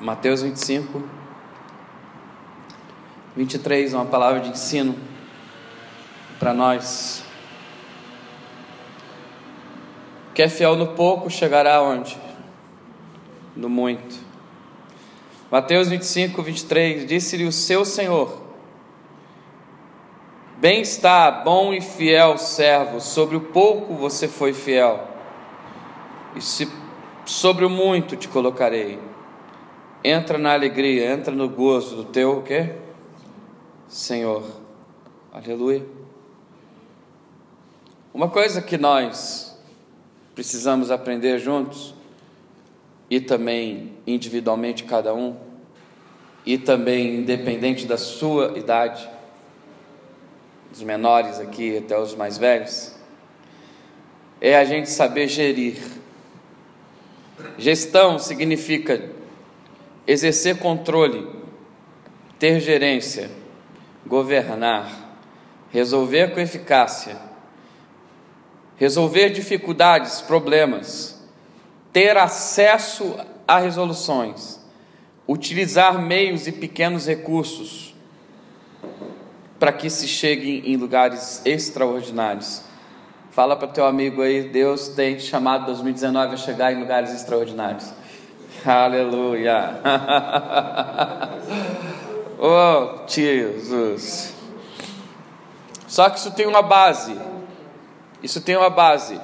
Mateus 25, 23, uma palavra de ensino para nós. Que é fiel no pouco chegará onde? No muito. Mateus 25, 23, disse-lhe o seu Senhor: Bem está, bom e fiel servo, sobre o pouco você foi fiel, e se sobre o muito te colocarei. Entra na alegria, entra no gozo do teu quê? Senhor. Aleluia. Uma coisa que nós precisamos aprender juntos e também individualmente cada um e também independente da sua idade, dos menores aqui até os mais velhos, é a gente saber gerir. Gestão significa exercer controle, ter gerência, governar, resolver com eficácia, resolver dificuldades, problemas, ter acesso a resoluções, utilizar meios e pequenos recursos para que se chegue em lugares extraordinários. Fala para teu amigo aí, Deus tem te chamado 2019 a chegar em lugares extraordinários. Aleluia. oh, Jesus. Só que isso tem uma base. Isso tem uma base.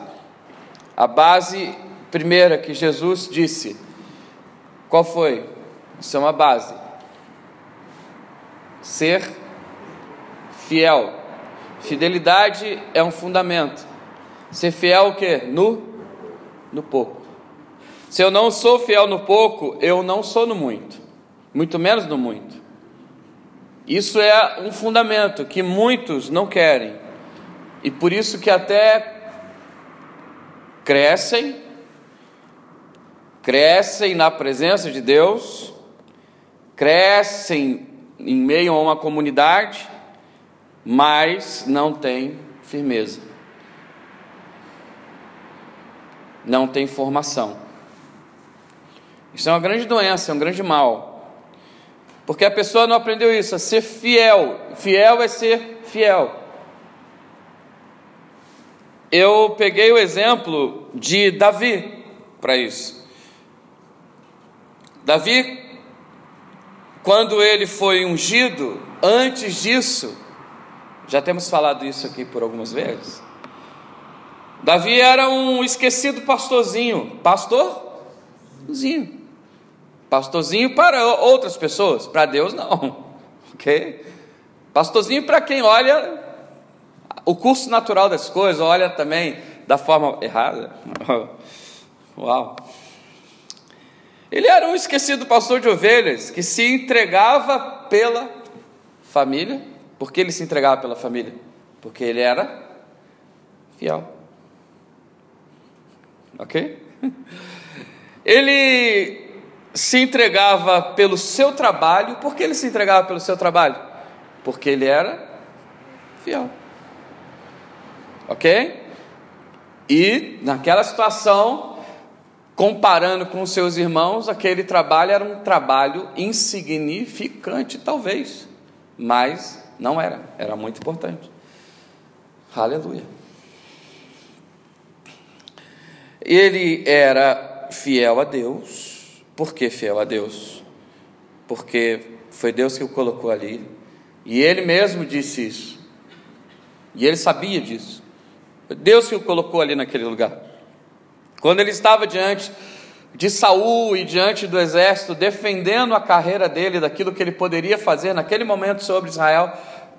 A base primeira que Jesus disse. Qual foi? Isso é uma base. Ser fiel. Fidelidade é um fundamento. Ser fiel o quê? No no pouco. Se eu não sou fiel no pouco, eu não sou no muito, muito menos no muito. Isso é um fundamento que muitos não querem, e por isso que até crescem, crescem na presença de Deus, crescem em meio a uma comunidade, mas não tem firmeza, não tem formação. Isso é uma grande doença, é um grande mal. Porque a pessoa não aprendeu isso, a ser fiel. Fiel é ser fiel. Eu peguei o exemplo de Davi para isso. Davi, quando ele foi ungido, antes disso, já temos falado isso aqui por algumas vezes. Davi era um esquecido pastorzinho, pastorzinho. Pastorzinho para outras pessoas, para Deus não. Ok? Pastorzinho para quem olha o curso natural das coisas, olha também da forma errada. Uau! Ele era um esquecido pastor de ovelhas que se entregava pela família. Por que ele se entregava pela família? Porque ele era fiel. Ok? Ele se entregava pelo seu trabalho. Por que ele se entregava pelo seu trabalho? Porque ele era fiel. Ok? E naquela situação, comparando com os seus irmãos, aquele trabalho era um trabalho insignificante, talvez, mas não era, era muito importante. Aleluia. Ele era fiel a Deus por que fiel a Deus? Porque foi Deus que o colocou ali. E ele mesmo disse isso. E ele sabia disso. Foi Deus que o colocou ali naquele lugar. Quando ele estava diante de Saul e diante do exército, defendendo a carreira dele, daquilo que ele poderia fazer naquele momento sobre Israel,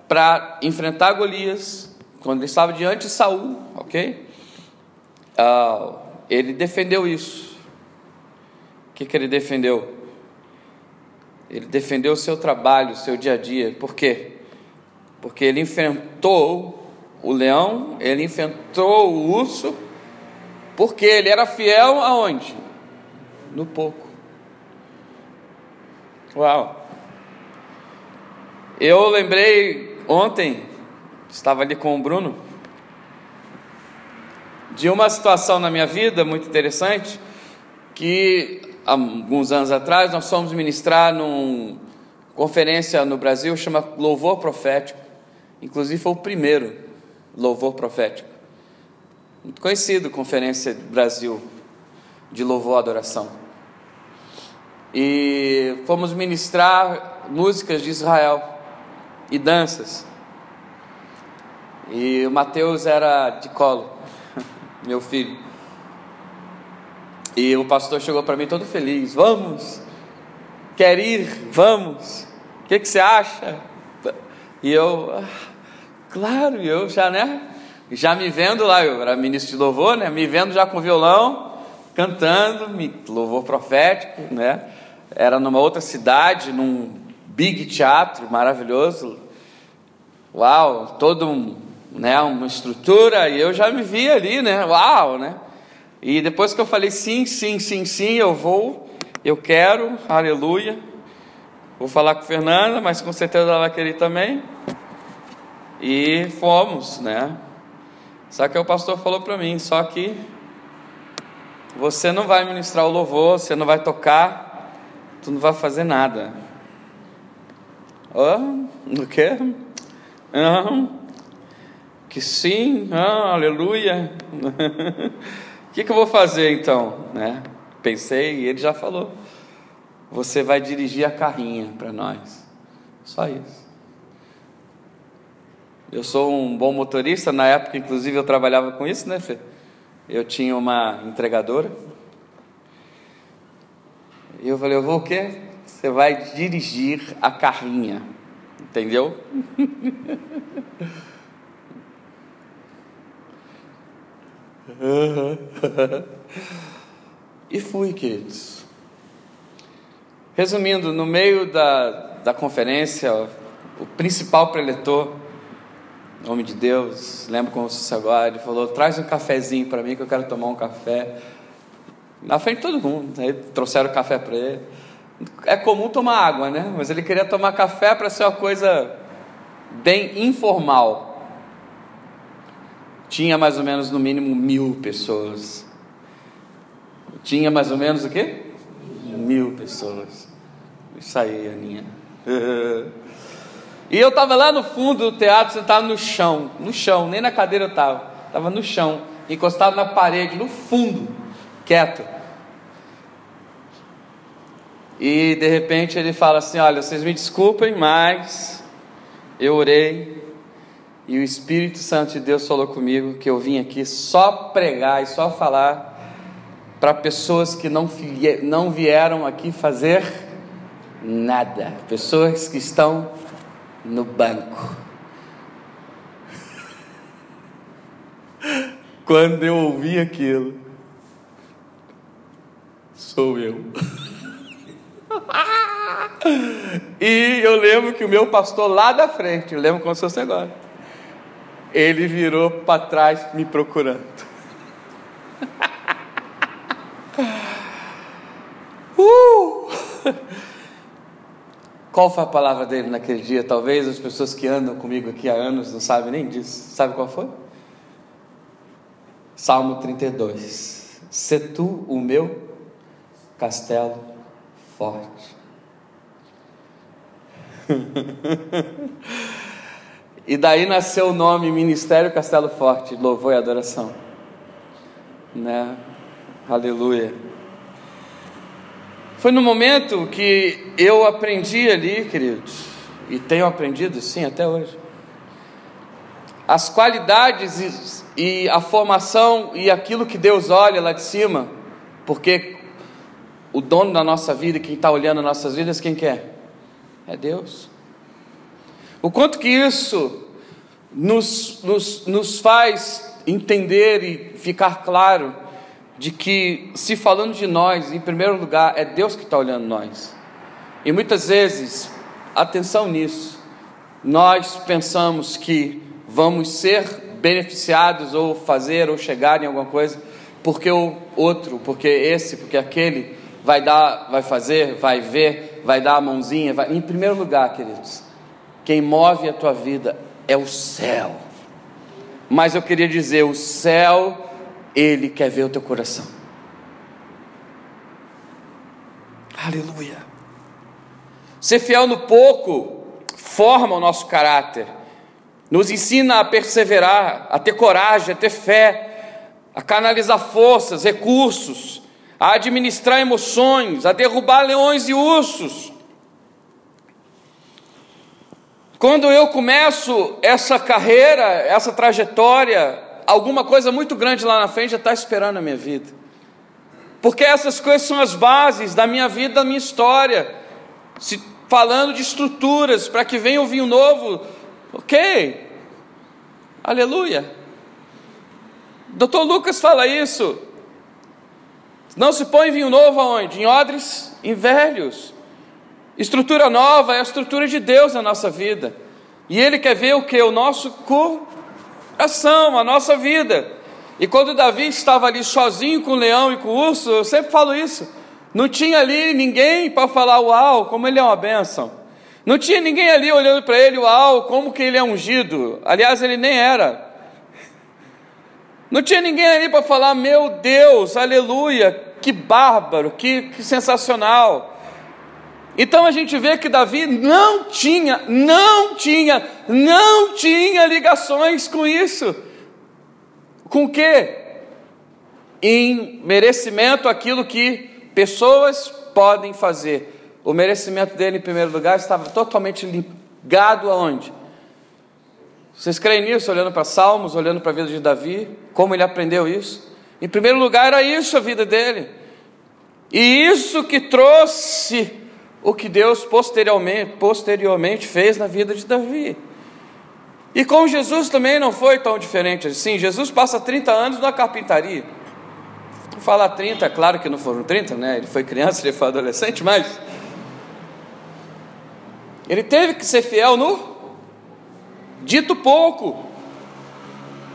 para enfrentar Golias, quando ele estava diante de Saul, ok? Uh, ele defendeu isso que, que ele defendeu? Ele defendeu o seu trabalho, o seu dia a dia. Por quê? Porque ele enfrentou o leão, ele enfrentou o urso, porque ele era fiel aonde? No pouco. Uau! Eu lembrei ontem, estava ali com o Bruno, de uma situação na minha vida muito interessante, que alguns anos atrás, nós fomos ministrar numa conferência no Brasil, chama Louvor Profético. Inclusive foi o primeiro louvor profético. Muito conhecido, Conferência Brasil de Louvor e Adoração. E fomos ministrar músicas de Israel e danças. E o Mateus era de colo, meu filho. E o pastor chegou para mim todo feliz: Vamos, quer ir? Vamos. O que, que você acha? E eu, ah, claro, eu já, né? Já me vendo lá, eu era ministro de louvor, né? Me vendo já com violão, cantando, louvor profético, né? Era numa outra cidade, num big teatro maravilhoso. Uau, todo um, né, uma estrutura, e eu já me vi ali, né? Uau, né? E depois que eu falei sim, sim, sim, sim, eu vou, eu quero, aleluia. Vou falar com Fernanda, mas com certeza ela vai querer também. E fomos, né? Só que o pastor falou para mim, só que você não vai ministrar o louvor, você não vai tocar, tu não vai fazer nada. Oh, o quê? Não. Que sim, ah, aleluia. que, que eu vou fazer então? Né? Pensei e ele já falou: você vai dirigir a carrinha para nós. Só isso. Eu sou um bom motorista, na época, inclusive, eu trabalhava com isso, né, Fê? Eu tinha uma entregadora. E eu falei: eu vou o quê? Você vai dirigir a carrinha. Entendeu? e fui, queridos. Resumindo, no meio da, da conferência, o principal preletor, homem de Deus, lembro como se agora, ele falou: traz um cafezinho para mim que eu quero tomar um café. Na frente de todo mundo. Aí trouxeram café para ele. É comum tomar água, né? Mas ele queria tomar café para ser uma coisa bem informal tinha mais ou menos no mínimo mil pessoas. Tinha mais ou menos o quê? Mil pessoas. Isso aí, Aninha. e eu estava lá no fundo do teatro, sentado no chão, no chão, nem na cadeira eu estava, estava no chão, encostado na parede, no fundo, quieto. E de repente ele fala assim: Olha, vocês me desculpem, mas eu orei e o Espírito Santo de Deus falou comigo que eu vim aqui só pregar e só falar para pessoas que não, não vieram aqui fazer nada, pessoas que estão no banco. Quando eu ouvi aquilo, sou eu. e eu lembro que o meu pastor lá da frente, eu lembro como se fosse agora ele virou para trás me procurando. uh! Qual foi a palavra dele naquele dia? Talvez as pessoas que andam comigo aqui há anos não sabem nem disso. Sabe qual foi? Salmo 32. Se tu o meu castelo forte. E daí nasceu o nome Ministério Castelo Forte, louvor e adoração. Né? Aleluia. Foi no momento que eu aprendi ali, queridos, e tenho aprendido sim até hoje, as qualidades e, a formação e aquilo que Deus olha lá de cima, porque o dono da nossa vida, quem está olhando as nossas vidas, quem quer? É? é Deus. O quanto que isso nos, nos, nos faz entender e ficar claro de que, se falando de nós, em primeiro lugar, é Deus que está olhando nós. E muitas vezes, atenção nisso, nós pensamos que vamos ser beneficiados ou fazer ou chegar em alguma coisa porque o outro, porque esse, porque aquele vai dar, vai fazer, vai ver, vai dar a mãozinha. Vai... Em primeiro lugar, queridos, quem move a tua vida é o céu. Mas eu queria dizer, o céu, ele quer ver o teu coração. Aleluia. Ser fiel no pouco forma o nosso caráter, nos ensina a perseverar, a ter coragem, a ter fé, a canalizar forças, recursos, a administrar emoções, a derrubar leões e ursos. Quando eu começo essa carreira, essa trajetória, alguma coisa muito grande lá na frente já está esperando a minha vida. Porque essas coisas são as bases da minha vida, da minha história. Se falando de estruturas para que venha o vinho novo, ok? Aleluia. Doutor Lucas fala isso. Não se põe vinho novo aonde? Em odres, em velhos. Estrutura nova é a estrutura de Deus na nossa vida. E Ele quer ver o que? O nosso coração, a nossa vida. E quando Davi estava ali sozinho com o leão e com o urso, eu sempre falo isso. Não tinha ali ninguém para falar, uau, como ele é uma bênção. Não tinha ninguém ali olhando para ele, uau, como que ele é ungido. Aliás, ele nem era. Não tinha ninguém ali para falar, meu Deus, aleluia, que bárbaro, que, que sensacional. Então a gente vê que Davi não tinha, não tinha, não tinha ligações com isso. Com o quê? Em merecimento aquilo que pessoas podem fazer. O merecimento dele, em primeiro lugar, estava totalmente ligado aonde? Vocês creem nisso, olhando para Salmos, olhando para a vida de Davi, como ele aprendeu isso? Em primeiro lugar, era isso a vida dele. E isso que trouxe o que Deus posteriormente, posteriormente fez na vida de Davi. E com Jesus também não foi tão diferente assim. Jesus passa 30 anos na carpintaria. Falar 30, claro que não foram 30, né? Ele foi criança, ele foi adolescente, mas ele teve que ser fiel no dito pouco.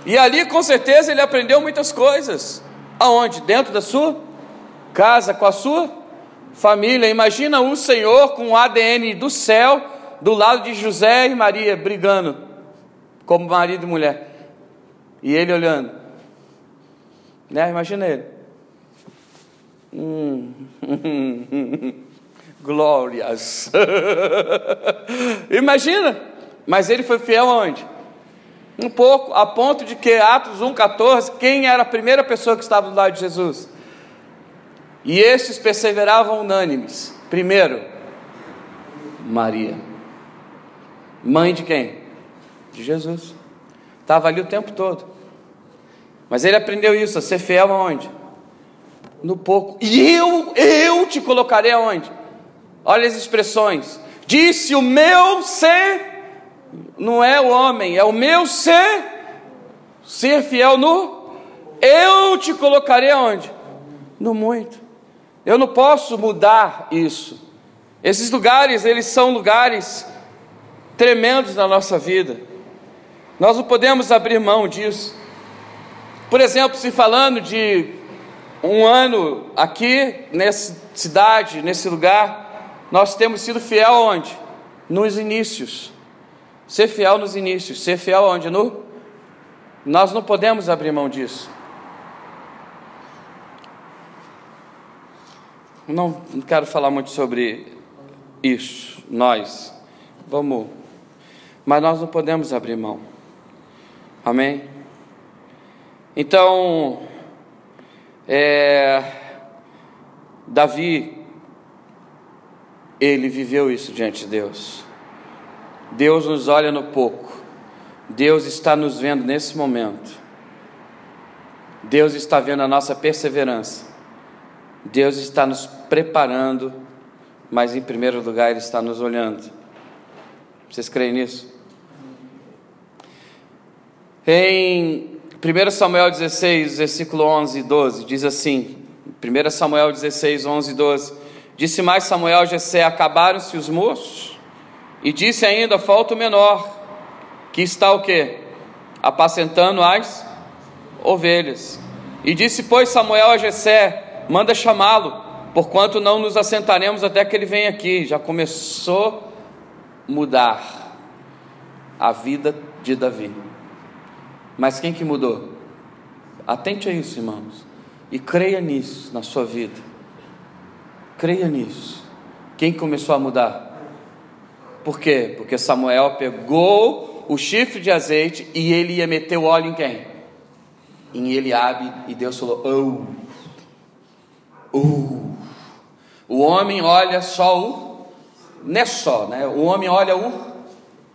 E ali com certeza ele aprendeu muitas coisas. Aonde? Dentro da sua casa, com a sua família. Imagina o Senhor com o ADN do céu do lado de José e Maria brigando como marido e mulher. E ele olhando. Né? Imagina ele. Hum. Glórias. Imagina. Mas ele foi fiel aonde? Um pouco, a ponto de que Atos 1,14, quem era a primeira pessoa que estava do lado de Jesus? E estes perseveravam unânimes. Primeiro, Maria. Mãe de quem? De Jesus. Estava ali o tempo todo. Mas ele aprendeu isso, a ser fiel aonde? No pouco. E eu, eu te colocarei aonde? Olha as expressões. Disse o meu ser, não é o homem, é o meu ser, ser fiel no, eu te colocarei aonde? No muito. Eu não posso mudar isso. Esses lugares, eles são lugares tremendos na nossa vida. Nós não podemos abrir mão disso. Por exemplo, se falando de um ano aqui, nessa cidade, nesse lugar, nós temos sido fiel onde? Nos inícios. Ser fiel nos inícios. Ser fiel onde? No? Nós não podemos abrir mão disso. Não, quero falar muito sobre isso, nós. Vamos. Mas nós não podemos abrir mão. Amém? Então, é, Davi, ele viveu isso diante de Deus. Deus nos olha no pouco. Deus está nos vendo nesse momento. Deus está vendo a nossa perseverança. Deus está nos preparando, mas em primeiro lugar Ele está nos olhando. Vocês creem nisso? Em 1 Samuel 16, versículo 11 e 12, diz assim: 1 Samuel 16, 11 e 12: Disse mais Samuel a Jessé: Acabaram-se os moços, e disse ainda: Falta o menor, que está o quê? Apacentando as ovelhas. E disse, pois, Samuel a Jessé: manda chamá-lo, porquanto não nos assentaremos até que ele venha aqui. Já começou a mudar a vida de Davi. Mas quem que mudou? Atente a isso, irmãos, e creia nisso na sua vida. Creia nisso. Quem começou a mudar? Por quê? Porque Samuel pegou o chifre de azeite e ele ia meter o óleo em quem? Em Eliabe e Deus falou: "Oh. Oh. O homem olha só o não é só, né? O homem olha o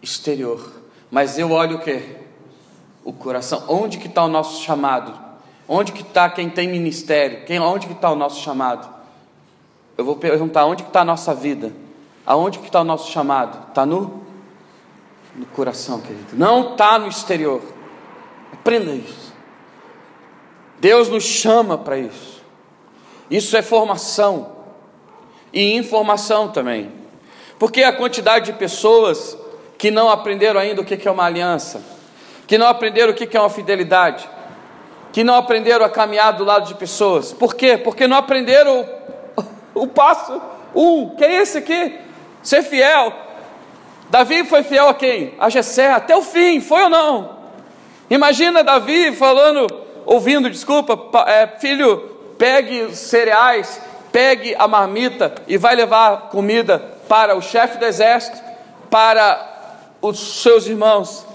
exterior, mas eu olho o quê? O coração. Onde que está o nosso chamado? Onde que está quem tem ministério? Quem, onde que está o nosso chamado? Eu vou perguntar, onde que está a nossa vida? Aonde que está o nosso chamado? Está no, no coração, querido. Não está no exterior. Aprenda isso. Deus nos chama para isso. Isso é formação e informação também. Porque a quantidade de pessoas que não aprenderam ainda o que é uma aliança, que não aprenderam o que é uma fidelidade, que não aprenderam a caminhar do lado de pessoas. Por quê? Porque não aprenderam o, o passo um, que é esse aqui. Ser fiel. Davi foi fiel a quem? A Jessé, até o fim, foi ou não? Imagina Davi falando, ouvindo, desculpa, é, filho, pegue cereais, pegue a marmita e vai levar comida para o chefe do exército, para os seus irmãos.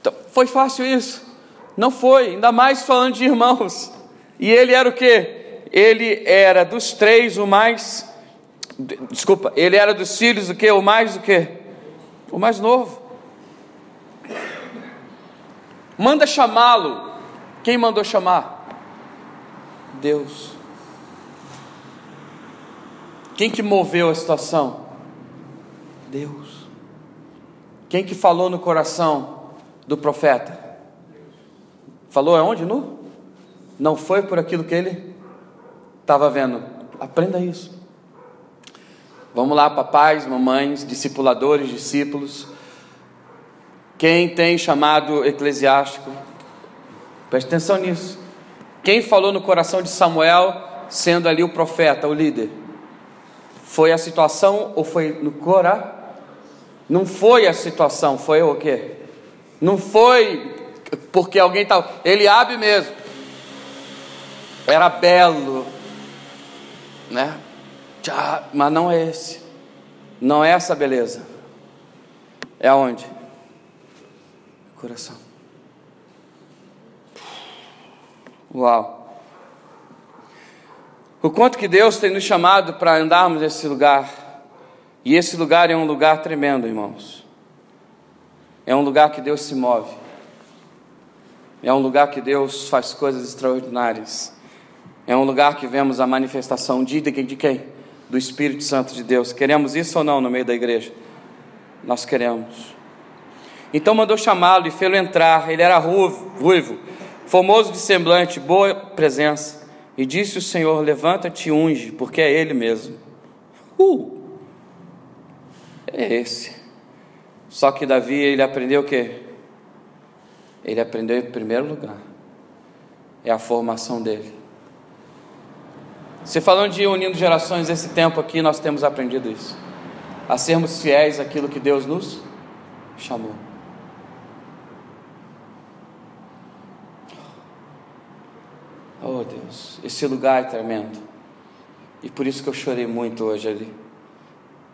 Então, foi fácil isso? Não foi, ainda mais falando de irmãos. E ele era o que? Ele era dos três o mais Desculpa, ele era dos filhos o que? O mais o que? O mais novo. Manda chamá-lo. Quem mandou chamar? Deus. Quem que moveu a situação? Deus. Quem que falou no coração do profeta? Falou aonde? No? Não foi por aquilo que ele estava vendo. Aprenda isso. Vamos lá, papais, mamães, discipuladores, discípulos. Quem tem chamado eclesiástico, preste atenção nisso. Quem falou no coração de Samuel, sendo ali o profeta, o líder? Foi a situação ou foi no cora? Não foi a situação, foi o quê? Não foi porque alguém estava. Ele abre mesmo. Era belo, né? Mas não é esse. Não é essa beleza. É aonde? Coração. Uau. O quanto que Deus tem nos chamado para andarmos nesse lugar. E esse lugar é um lugar tremendo, irmãos. É um lugar que Deus se move. É um lugar que Deus faz coisas extraordinárias. É um lugar que vemos a manifestação de, de quem? do Espírito Santo de Deus. Queremos isso ou não no meio da igreja? Nós queremos. Então mandou chamá-lo e fê-lo entrar. Ele era ruivo, ruivo, formoso de semblante, boa presença. E disse o Senhor: Levanta-te e unge, porque é Ele mesmo. Uh! É esse. Só que Davi, ele aprendeu o quê? Ele aprendeu em primeiro lugar. É a formação dele. Se falando de unindo gerações, esse tempo aqui nós temos aprendido isso. A sermos fiéis àquilo que Deus nos chamou. Oh Deus, esse lugar é tremendo. E por isso que eu chorei muito hoje ali.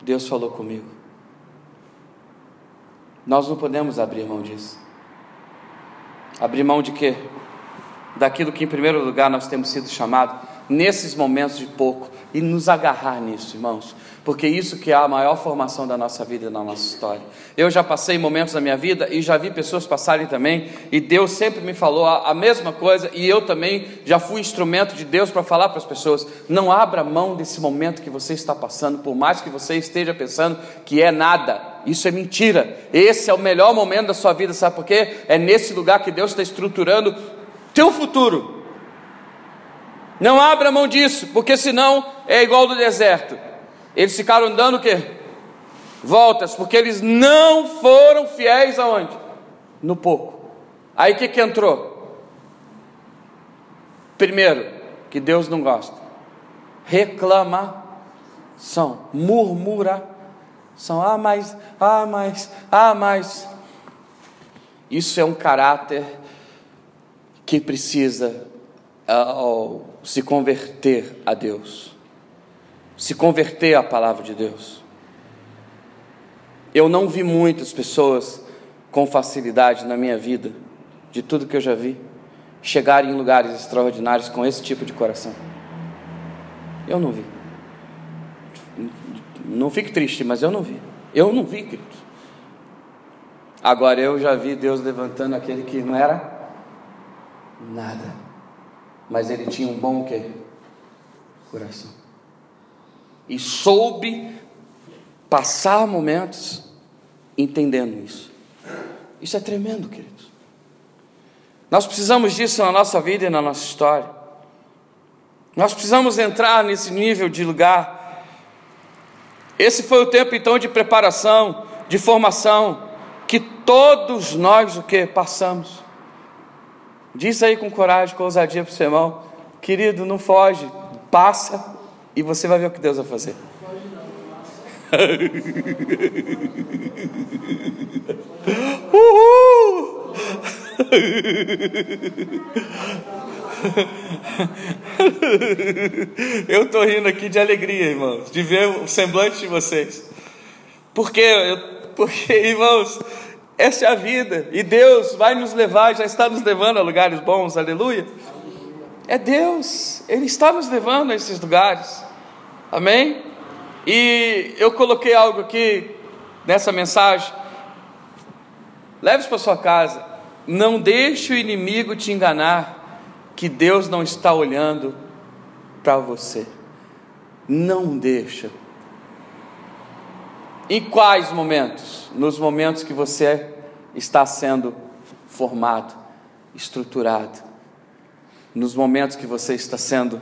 Deus falou comigo. Nós não podemos abrir mão disso. Abrir mão de quê? Daquilo que em primeiro lugar nós temos sido chamados nesses momentos de pouco e nos agarrar nisso, irmãos, porque isso que é a maior formação da nossa vida e da nossa história. Eu já passei momentos da minha vida e já vi pessoas passarem também, e Deus sempre me falou a, a mesma coisa, e eu também já fui instrumento de Deus para falar para as pessoas: não abra mão desse momento que você está passando, por mais que você esteja pensando que é nada. Isso é mentira. Esse é o melhor momento da sua vida, sabe por quê? É nesse lugar que Deus está estruturando teu futuro não abra mão disso, porque senão é igual do deserto. Eles ficaram dando o quê? Voltas, porque eles não foram fiéis aonde? No pouco. Aí o que, que entrou? Primeiro, que Deus não gosta. Reclamação, murmuração. Ah, mas, ah, mas, ah, mas. Isso é um caráter que precisa uh, se converter a Deus. se converter à palavra de Deus. Eu não vi muitas pessoas com facilidade na minha vida, de tudo que eu já vi, chegarem em lugares extraordinários com esse tipo de coração. Eu não vi. Não fique triste, mas eu não vi. Eu não vi, queridos. Agora eu já vi Deus levantando aquele que não era nada. Mas ele tinha um bom quê? Coração. E soube passar momentos entendendo isso. Isso é tremendo, queridos. Nós precisamos disso na nossa vida e na nossa história. Nós precisamos entrar nesse nível de lugar. Esse foi o tempo então de preparação, de formação, que todos nós o que passamos. Diz aí com coragem, com ousadia para o seu irmão, querido, não foge, passa e você vai ver o que Deus vai fazer. Uhul! Eu estou rindo aqui de alegria, irmãos, de ver o semblante de vocês. Porque, porque, irmãos, essa é a vida. E Deus vai nos levar, já está nos levando a lugares bons, aleluia. É Deus, Ele está nos levando a esses lugares. Amém? E eu coloquei algo aqui nessa mensagem. Leve para sua casa. Não deixe o inimigo te enganar que Deus não está olhando para você. Não deixa. Em quais momentos? Nos momentos que você está sendo formado, estruturado. Nos momentos que você está sendo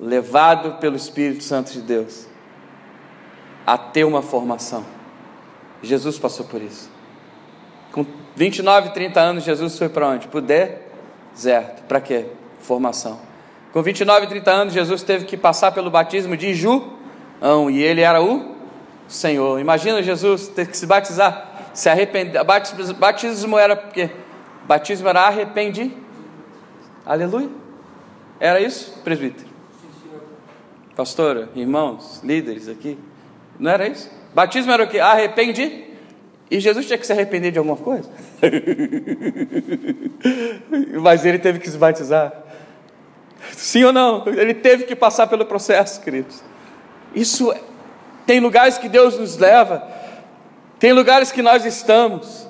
levado pelo Espírito Santo de Deus a ter uma formação. Jesus passou por isso. Com 29, 30 anos, Jesus foi para onde? Para o deserto. Para quê? Formação. Com 29, 30 anos, Jesus teve que passar pelo batismo de João, e ele era o Senhor. Imagina Jesus ter que se batizar, se arrepender. Batismo era porque batismo era arrepende. Aleluia. Era isso, presbítero? Pastora, irmãos, líderes aqui. Não era isso? Batismo era o que? Arrepende. E Jesus tinha que se arrepender de alguma coisa? Mas ele teve que se batizar. Sim ou não? Ele teve que passar pelo processo, queridos. Isso é tem lugares que Deus nos leva, tem lugares que nós estamos.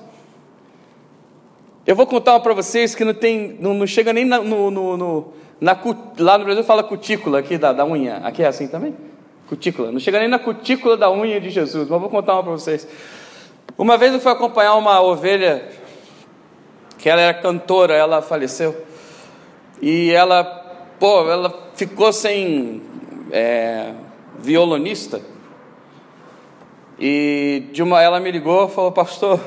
Eu vou contar para vocês que não tem, não, não chega nem na, no, no, no na, lá no Brasil fala cutícula aqui da, da unha. Aqui é assim também? Cutícula. Não chega nem na cutícula da unha de Jesus. Mas vou contar uma para vocês. Uma vez eu fui acompanhar uma ovelha que ela era cantora, ela faleceu. E ela, pô, ela ficou sem é, violonista. E de uma, ela me ligou, falou, pastor,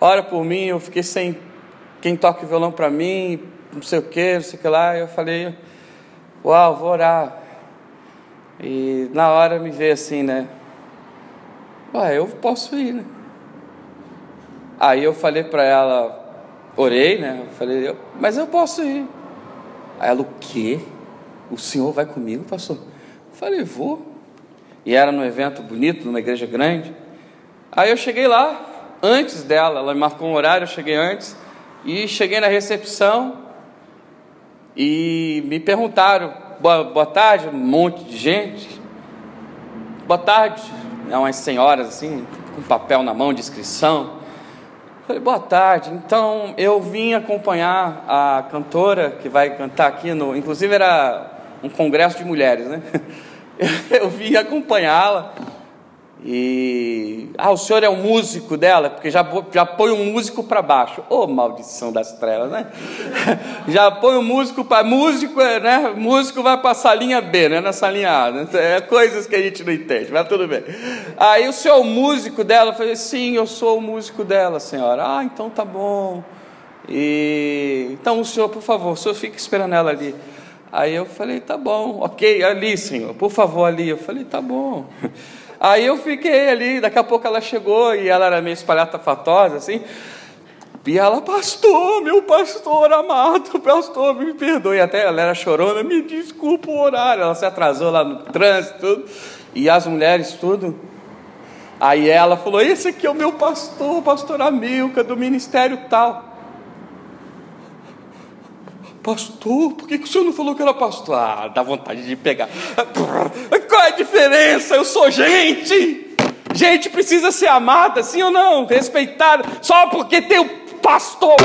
ora por mim, eu fiquei sem quem toca violão para mim, não sei o que, não sei o que lá. Eu falei, uau, vou orar. E na hora me veio assim, né? Ué, eu posso ir, né? Aí eu falei para ela, orei, né? Eu falei, mas eu posso ir. Aí ela, o quê? O senhor vai comigo, pastor? Eu falei, vou e era num evento bonito, numa igreja grande. Aí eu cheguei lá, antes dela, ela me marcou um horário, eu cheguei antes, e cheguei na recepção e me perguntaram, boa, boa tarde, um monte de gente. Boa tarde, é umas senhoras assim, com papel na mão de inscrição. Falei, boa tarde. Então eu vim acompanhar a cantora que vai cantar aqui no. Inclusive era um congresso de mulheres, né? eu vim acompanhá-la. E. Ah, o senhor é o músico dela? Porque já, já põe um músico para baixo. Ô, oh, maldição das trevas, né? já põe um músico para. Músico, é, né? Músico vai para a salinha B, né? Na salinha A. Né? É coisas que a gente não entende, mas tudo bem. Aí o senhor é o músico dela? Eu falei, sim, eu sou o músico dela, senhora. Ah, então tá bom. E. Então o senhor, por favor, o senhor fica esperando ela ali. Aí eu falei, tá bom, ok, ali, senhor, por favor, ali. Eu falei, tá bom. Aí eu fiquei ali, daqui a pouco ela chegou e ela era meio espalhafatosa, assim. E ela, pastor, meu pastor amado, pastor, me perdoe. Até ela era chorona, me desculpa o horário. Ela se atrasou lá no trânsito, tudo. E as mulheres, tudo. Aí ela falou: Esse aqui é o meu pastor, pastor Amilca, do ministério tal. Pastor, por que, que o senhor não falou que era pastor? Ah, dá vontade de pegar. Qual é a diferença? Eu sou gente. Gente precisa ser amada, sim ou não? Respeitada. Só porque tem o pastor.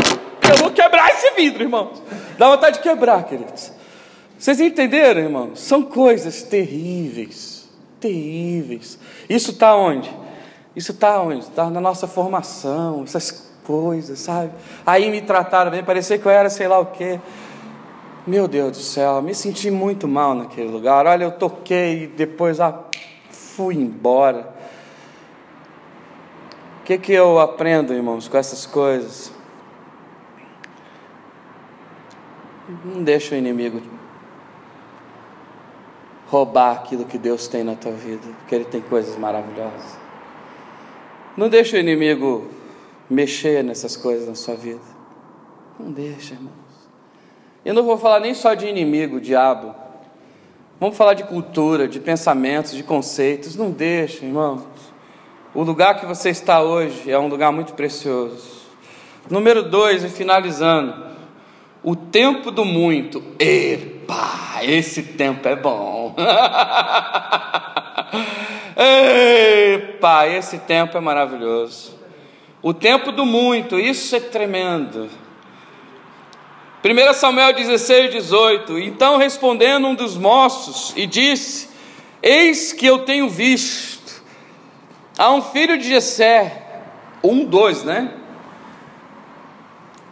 Eu vou quebrar esse vidro, irmãos. Dá vontade de quebrar, queridos. Vocês entenderam, irmãos? São coisas terríveis. Terríveis. Isso está onde? Isso está onde? Está na nossa formação, essas coisas, sabe? Aí me trataram bem, parecia que eu era sei lá o quê. Meu Deus do céu, me senti muito mal naquele lugar. Olha, eu toquei e depois ah, fui embora. O que, que eu aprendo, irmãos, com essas coisas? Não deixa o inimigo roubar aquilo que Deus tem na tua vida, porque Ele tem coisas maravilhosas. Não deixa o inimigo mexer nessas coisas na sua vida. Não deixa, irmão. Eu não vou falar nem só de inimigo, diabo. Vamos falar de cultura, de pensamentos, de conceitos. Não deixe, irmãos. O lugar que você está hoje é um lugar muito precioso. Número dois, e finalizando. O tempo do muito. Epa, esse tempo é bom. Epa, esse tempo é maravilhoso. O tempo do muito, isso é tremendo. 1 Samuel 16, 18: Então respondendo um dos moços, e disse: Eis que eu tenho visto, há um filho de Jessé, um, dois, né?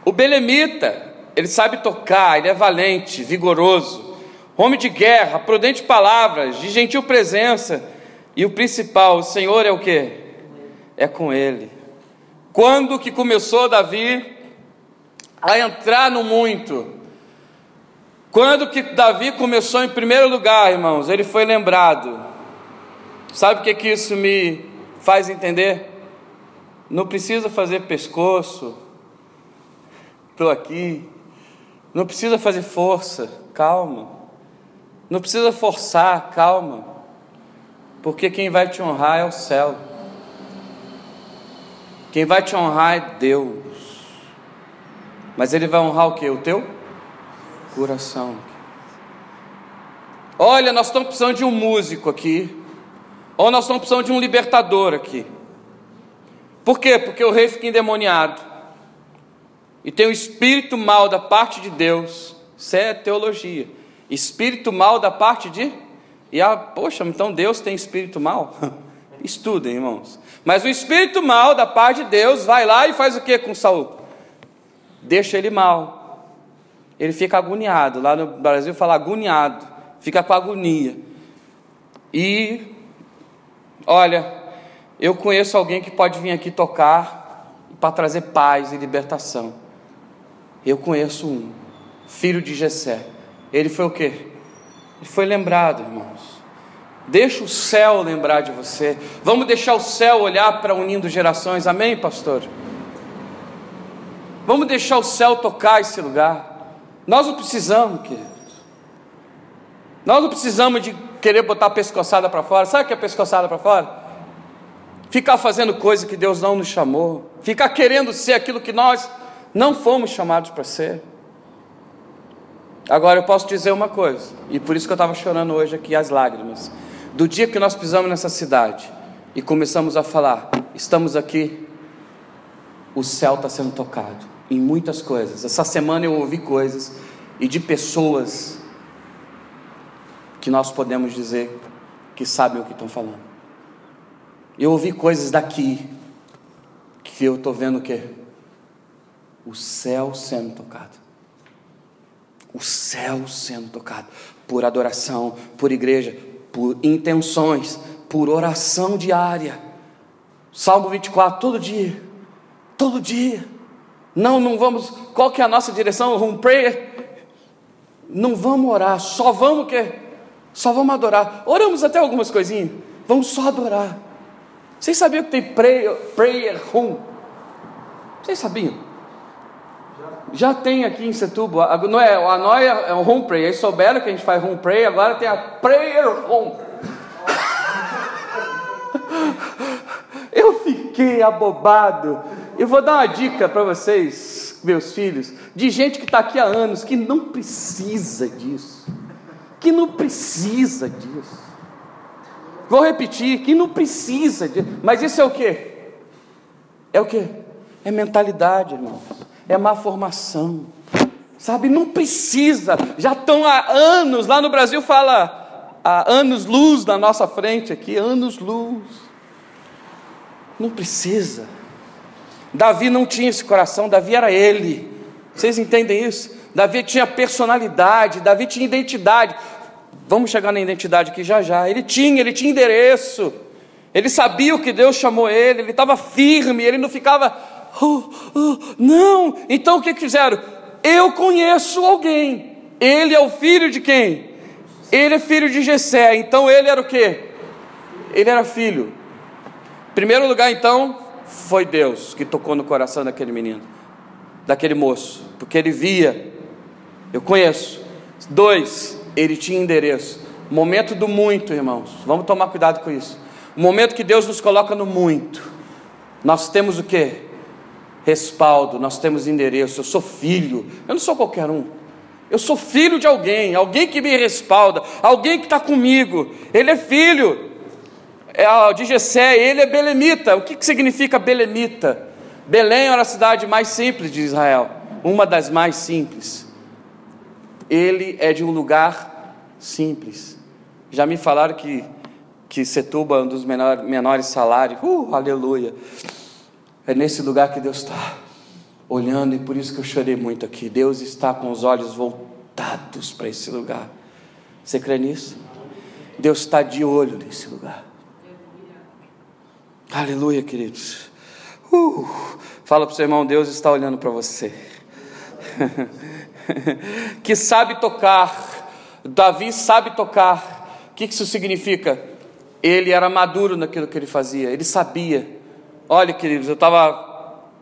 O Belemita, ele sabe tocar, ele é valente, vigoroso, homem de guerra, prudente palavras, de gentil presença, e o principal, o Senhor é o que? É com ele. Quando que começou Davi a entrar no muito. Quando que Davi começou em primeiro lugar, irmãos, ele foi lembrado. Sabe o que, que isso me faz entender? Não precisa fazer pescoço, estou aqui. Não precisa fazer força, calma. Não precisa forçar, calma. Porque quem vai te honrar é o céu. Quem vai te honrar é Deus. Mas ele vai honrar o que? O teu coração. Olha, nós estamos precisando de um músico aqui. Ou nós estamos precisando de um libertador aqui. Por quê? Porque o rei fica endemoniado. E tem o espírito mal da parte de Deus. Isso é teologia. Espírito mal da parte de. E a, poxa, então Deus tem espírito mal? Estudem, irmãos. Mas o espírito mal da parte de Deus vai lá e faz o que com Saul? Deixa ele mal. Ele fica agoniado. Lá no Brasil fala agoniado, fica com agonia. E olha, eu conheço alguém que pode vir aqui tocar para trazer paz e libertação. Eu conheço um, filho de Jessé. Ele foi o quê? Ele foi lembrado, irmãos. Deixa o céu lembrar de você. Vamos deixar o céu olhar para unindo gerações. Amém, pastor? Vamos deixar o céu tocar esse lugar. Nós não precisamos, queridos. Nós não precisamos de querer botar a pescoçada para fora. Sabe o que é pescoçada para fora? Ficar fazendo coisa que Deus não nos chamou. Ficar querendo ser aquilo que nós não fomos chamados para ser. Agora eu posso dizer uma coisa, e por isso que eu estava chorando hoje aqui as lágrimas. Do dia que nós pisamos nessa cidade e começamos a falar, estamos aqui, o céu está sendo tocado em muitas coisas. Essa semana eu ouvi coisas e de pessoas que nós podemos dizer que sabem o que estão falando. Eu ouvi coisas daqui que eu estou vendo o que? O céu sendo tocado. O céu sendo tocado por adoração, por igreja, por intenções, por oração diária. Salmo 24, todo dia, todo dia. Não, não vamos. Qual que é a nossa direção? Um prayer. Não vamos orar, só vamos que só vamos adorar. Oramos até algumas coisinhas. Vamos só adorar. Vocês sabiam que tem prayer, prayer room? Vocês sabiam? Já tem aqui em Setúbal, não é, a noia é o home prayer, eles souberam que a gente faz home prayer, agora tem a prayer home. Eu fiquei abobado. Eu vou dar uma dica para vocês, meus filhos, de gente que está aqui há anos, que não precisa disso. Que não precisa disso. Vou repetir, que não precisa disso. Mas isso é o que? É o que? É mentalidade, irmãos. É má formação. Sabe, não precisa. Já estão há anos, lá no Brasil fala há anos luz na nossa frente aqui, anos luz. Não precisa. Davi não tinha esse coração, Davi era ele. Vocês entendem isso? Davi tinha personalidade, Davi tinha identidade. Vamos chegar na identidade aqui já já. Ele tinha, ele tinha endereço. Ele sabia o que Deus chamou ele, ele estava firme, ele não ficava, oh, oh, não. Então o que fizeram? Eu conheço alguém. Ele é o filho de quem? Ele é filho de Jessé. Então ele era o quê? Ele era filho. Primeiro lugar, então, foi Deus que tocou no coração daquele menino, daquele moço, porque ele via. Eu conheço. Dois, ele tinha endereço. Momento do muito, irmãos. Vamos tomar cuidado com isso. O momento que Deus nos coloca no muito, nós temos o que? Respaldo, nós temos endereço. Eu sou filho, eu não sou qualquer um. Eu sou filho de alguém, alguém que me respalda, alguém que está comigo. Ele é filho de Gessé, ele é belemita. O que, que significa belemita? Belém era a cidade mais simples de Israel, uma das mais simples. Ele é de um lugar simples. Já me falaram que que Setuba é um dos menor, menores salários. Uh, aleluia. É nesse lugar que Deus está olhando e por isso que eu chorei muito aqui. Deus está com os olhos voltados para esse lugar. Você crê nisso? Deus está de olho nesse lugar. Aleluia, queridos. Uh, fala para o seu irmão: Deus está olhando para você. que sabe tocar. Davi sabe tocar. O que isso significa? ele era maduro naquilo que ele fazia, ele sabia. Olha, queridos, eu estava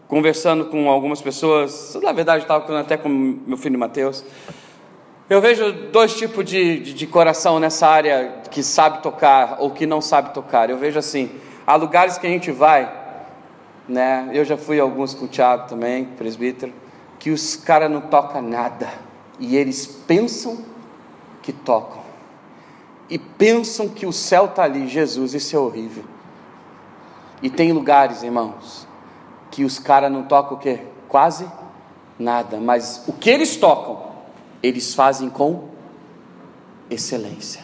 conversando com algumas pessoas, na verdade, estava até com meu filho Mateus. Eu vejo dois tipos de, de, de, coração nessa área que sabe tocar ou que não sabe tocar. Eu vejo assim: há lugares que a gente vai, né? Eu já fui alguns com o Tiago também, presbítero, que os caras não tocam nada e eles pensam que tocam e pensam que o céu está ali, Jesus, isso é horrível. E tem lugares, irmãos, que os caras não tocam o quê? Quase nada, mas o que eles tocam, eles fazem com excelência.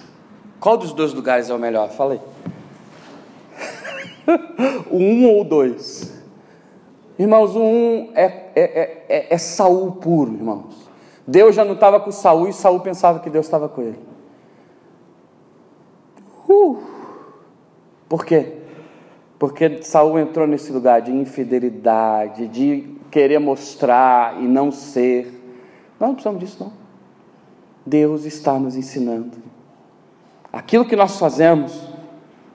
Qual dos dois lugares é o melhor? Falei. O um ou dois? Irmãos, o um é, é, é, é, é Saul puro, irmãos. Deus já não estava com Saul e Saul pensava que Deus estava com ele. Uh! Por quê? Porque Saul entrou nesse lugar de infidelidade, de querer mostrar e não ser. Nós não precisamos disso, não. Deus está nos ensinando. Aquilo que nós fazemos,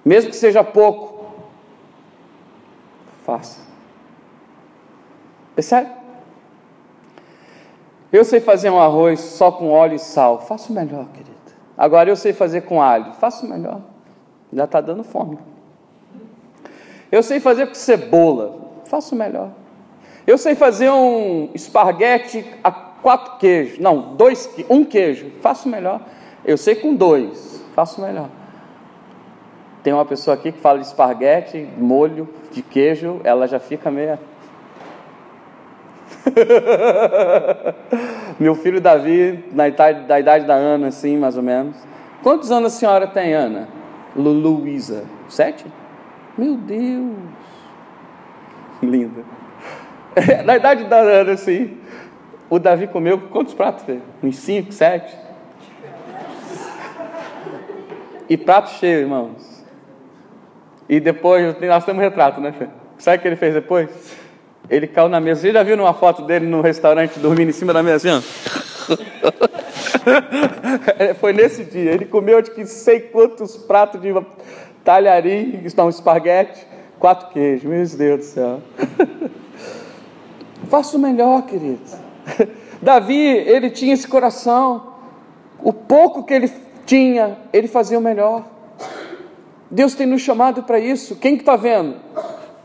mesmo que seja pouco, faça. Percebe? Eu sei fazer um arroz só com óleo e sal. Faço melhor, querido. Agora eu sei fazer com alho, faço melhor. Já está dando fome. Eu sei fazer com cebola, faço melhor. Eu sei fazer um esparguete a quatro queijos, não, dois, um queijo, faço melhor. Eu sei com dois, faço melhor. Tem uma pessoa aqui que fala de esparguete, molho de queijo, ela já fica meio. Meu filho Davi, na idade, da idade da Ana, assim, mais ou menos. Quantos anos a senhora tem, Ana? Luísa. Sete? Meu Deus! Linda. na idade da Ana, assim, o Davi comeu quantos pratos, Fê? Uns cinco, sete? E prato cheio, irmãos. E depois, nós temos um retrato, né? Sabe o que ele fez depois? Ele caiu na mesa. Você já viu numa foto dele no restaurante dormindo em cima da mesa assim? Foi nesse dia. Ele comeu de que sei quantos pratos de talharim, não, esparguete, quatro queijos. Meu Deus do céu. Faça o melhor, querido. Davi, ele tinha esse coração. O pouco que ele tinha, ele fazia o melhor. Deus tem nos chamado para isso. Quem que está vendo?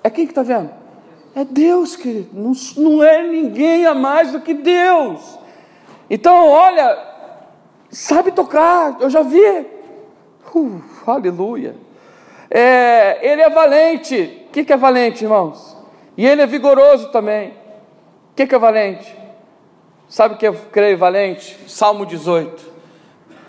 É quem que está vendo? É Deus, querido. Não, não é ninguém a mais do que Deus. Então, olha, sabe tocar, eu já vi. Uh, aleluia. É, ele é valente. O que, que é valente, irmãos? E ele é vigoroso também. O que, que é valente? Sabe o que eu creio valente? Salmo 18,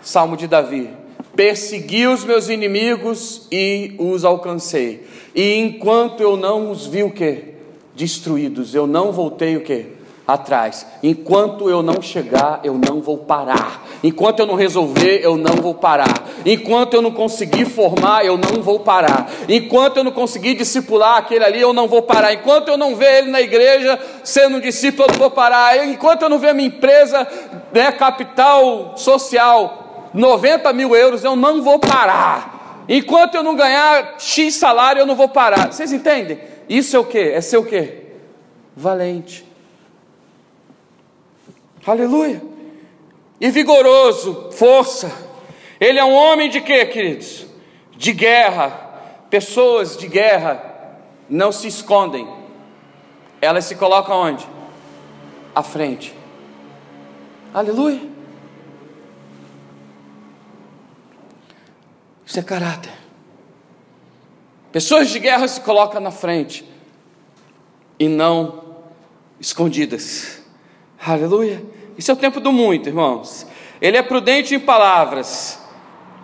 Salmo de Davi. Persegui os meus inimigos e os alcancei. E enquanto eu não os vi o que? Destruídos, eu não voltei o que? Atrás. Enquanto eu não chegar, eu não vou parar. Enquanto eu não resolver, eu não vou parar. Enquanto eu não conseguir formar, eu não vou parar. Enquanto eu não conseguir discipular aquele ali, eu não vou parar. Enquanto eu não ver ele na igreja sendo um discípulo, eu não vou parar. Enquanto eu não ver minha empresa, né, capital social, 90 mil euros, eu não vou parar. Enquanto eu não ganhar X salário, eu não vou parar. Vocês entendem? Isso é o que? É ser o que? Valente. Aleluia e vigoroso, força. Ele é um homem de quê, queridos? De guerra. Pessoas de guerra não se escondem, elas se colocam onde? À frente. Aleluia. Isso é caráter. Pessoas de guerra se colocam na frente e não escondidas. Aleluia. Isso é o tempo do muito, irmãos. Ele é prudente em palavras.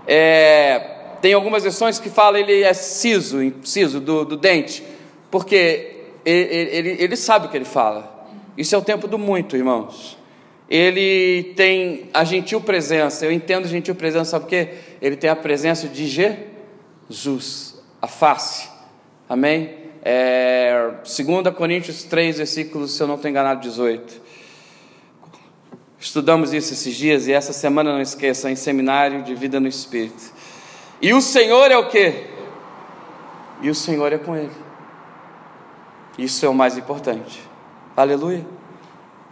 É, tem algumas versões que falam ele é siso, siso do, do dente, porque ele, ele, ele sabe o que ele fala. Isso é o tempo do muito, irmãos. Ele tem a gentil presença. Eu entendo gentil presença, sabe por quê? Ele tem a presença de Jesus, a face. Amém? É, 2 Coríntios 3, versículos, se eu não estou enganado, 18. Estudamos isso esses dias e essa semana não esqueça, em seminário de vida no Espírito. E o Senhor é o que? E o Senhor é com ele. Isso é o mais importante. Aleluia.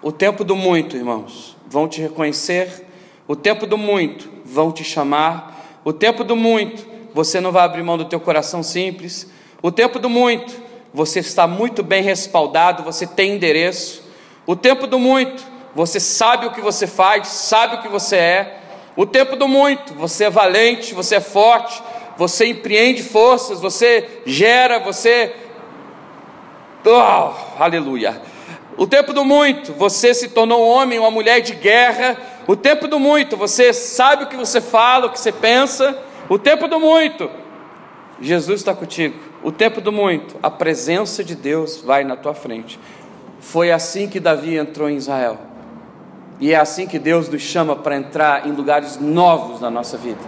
O tempo do muito, irmãos, vão te reconhecer. O tempo do muito vão te chamar. O tempo do muito, você não vai abrir mão do teu coração simples. O tempo do muito, você está muito bem respaldado, você tem endereço. O tempo do muito, você sabe o que você faz, sabe o que você é. O tempo do muito, você é valente, você é forte, você empreende forças, você gera, você. Oh, aleluia. O tempo do muito, você se tornou um homem, uma mulher de guerra. O tempo do muito, você sabe o que você fala, o que você pensa. O tempo do muito, Jesus está contigo. O tempo do muito, a presença de Deus vai na tua frente. Foi assim que Davi entrou em Israel. E é assim que Deus nos chama para entrar em lugares novos na nossa vida.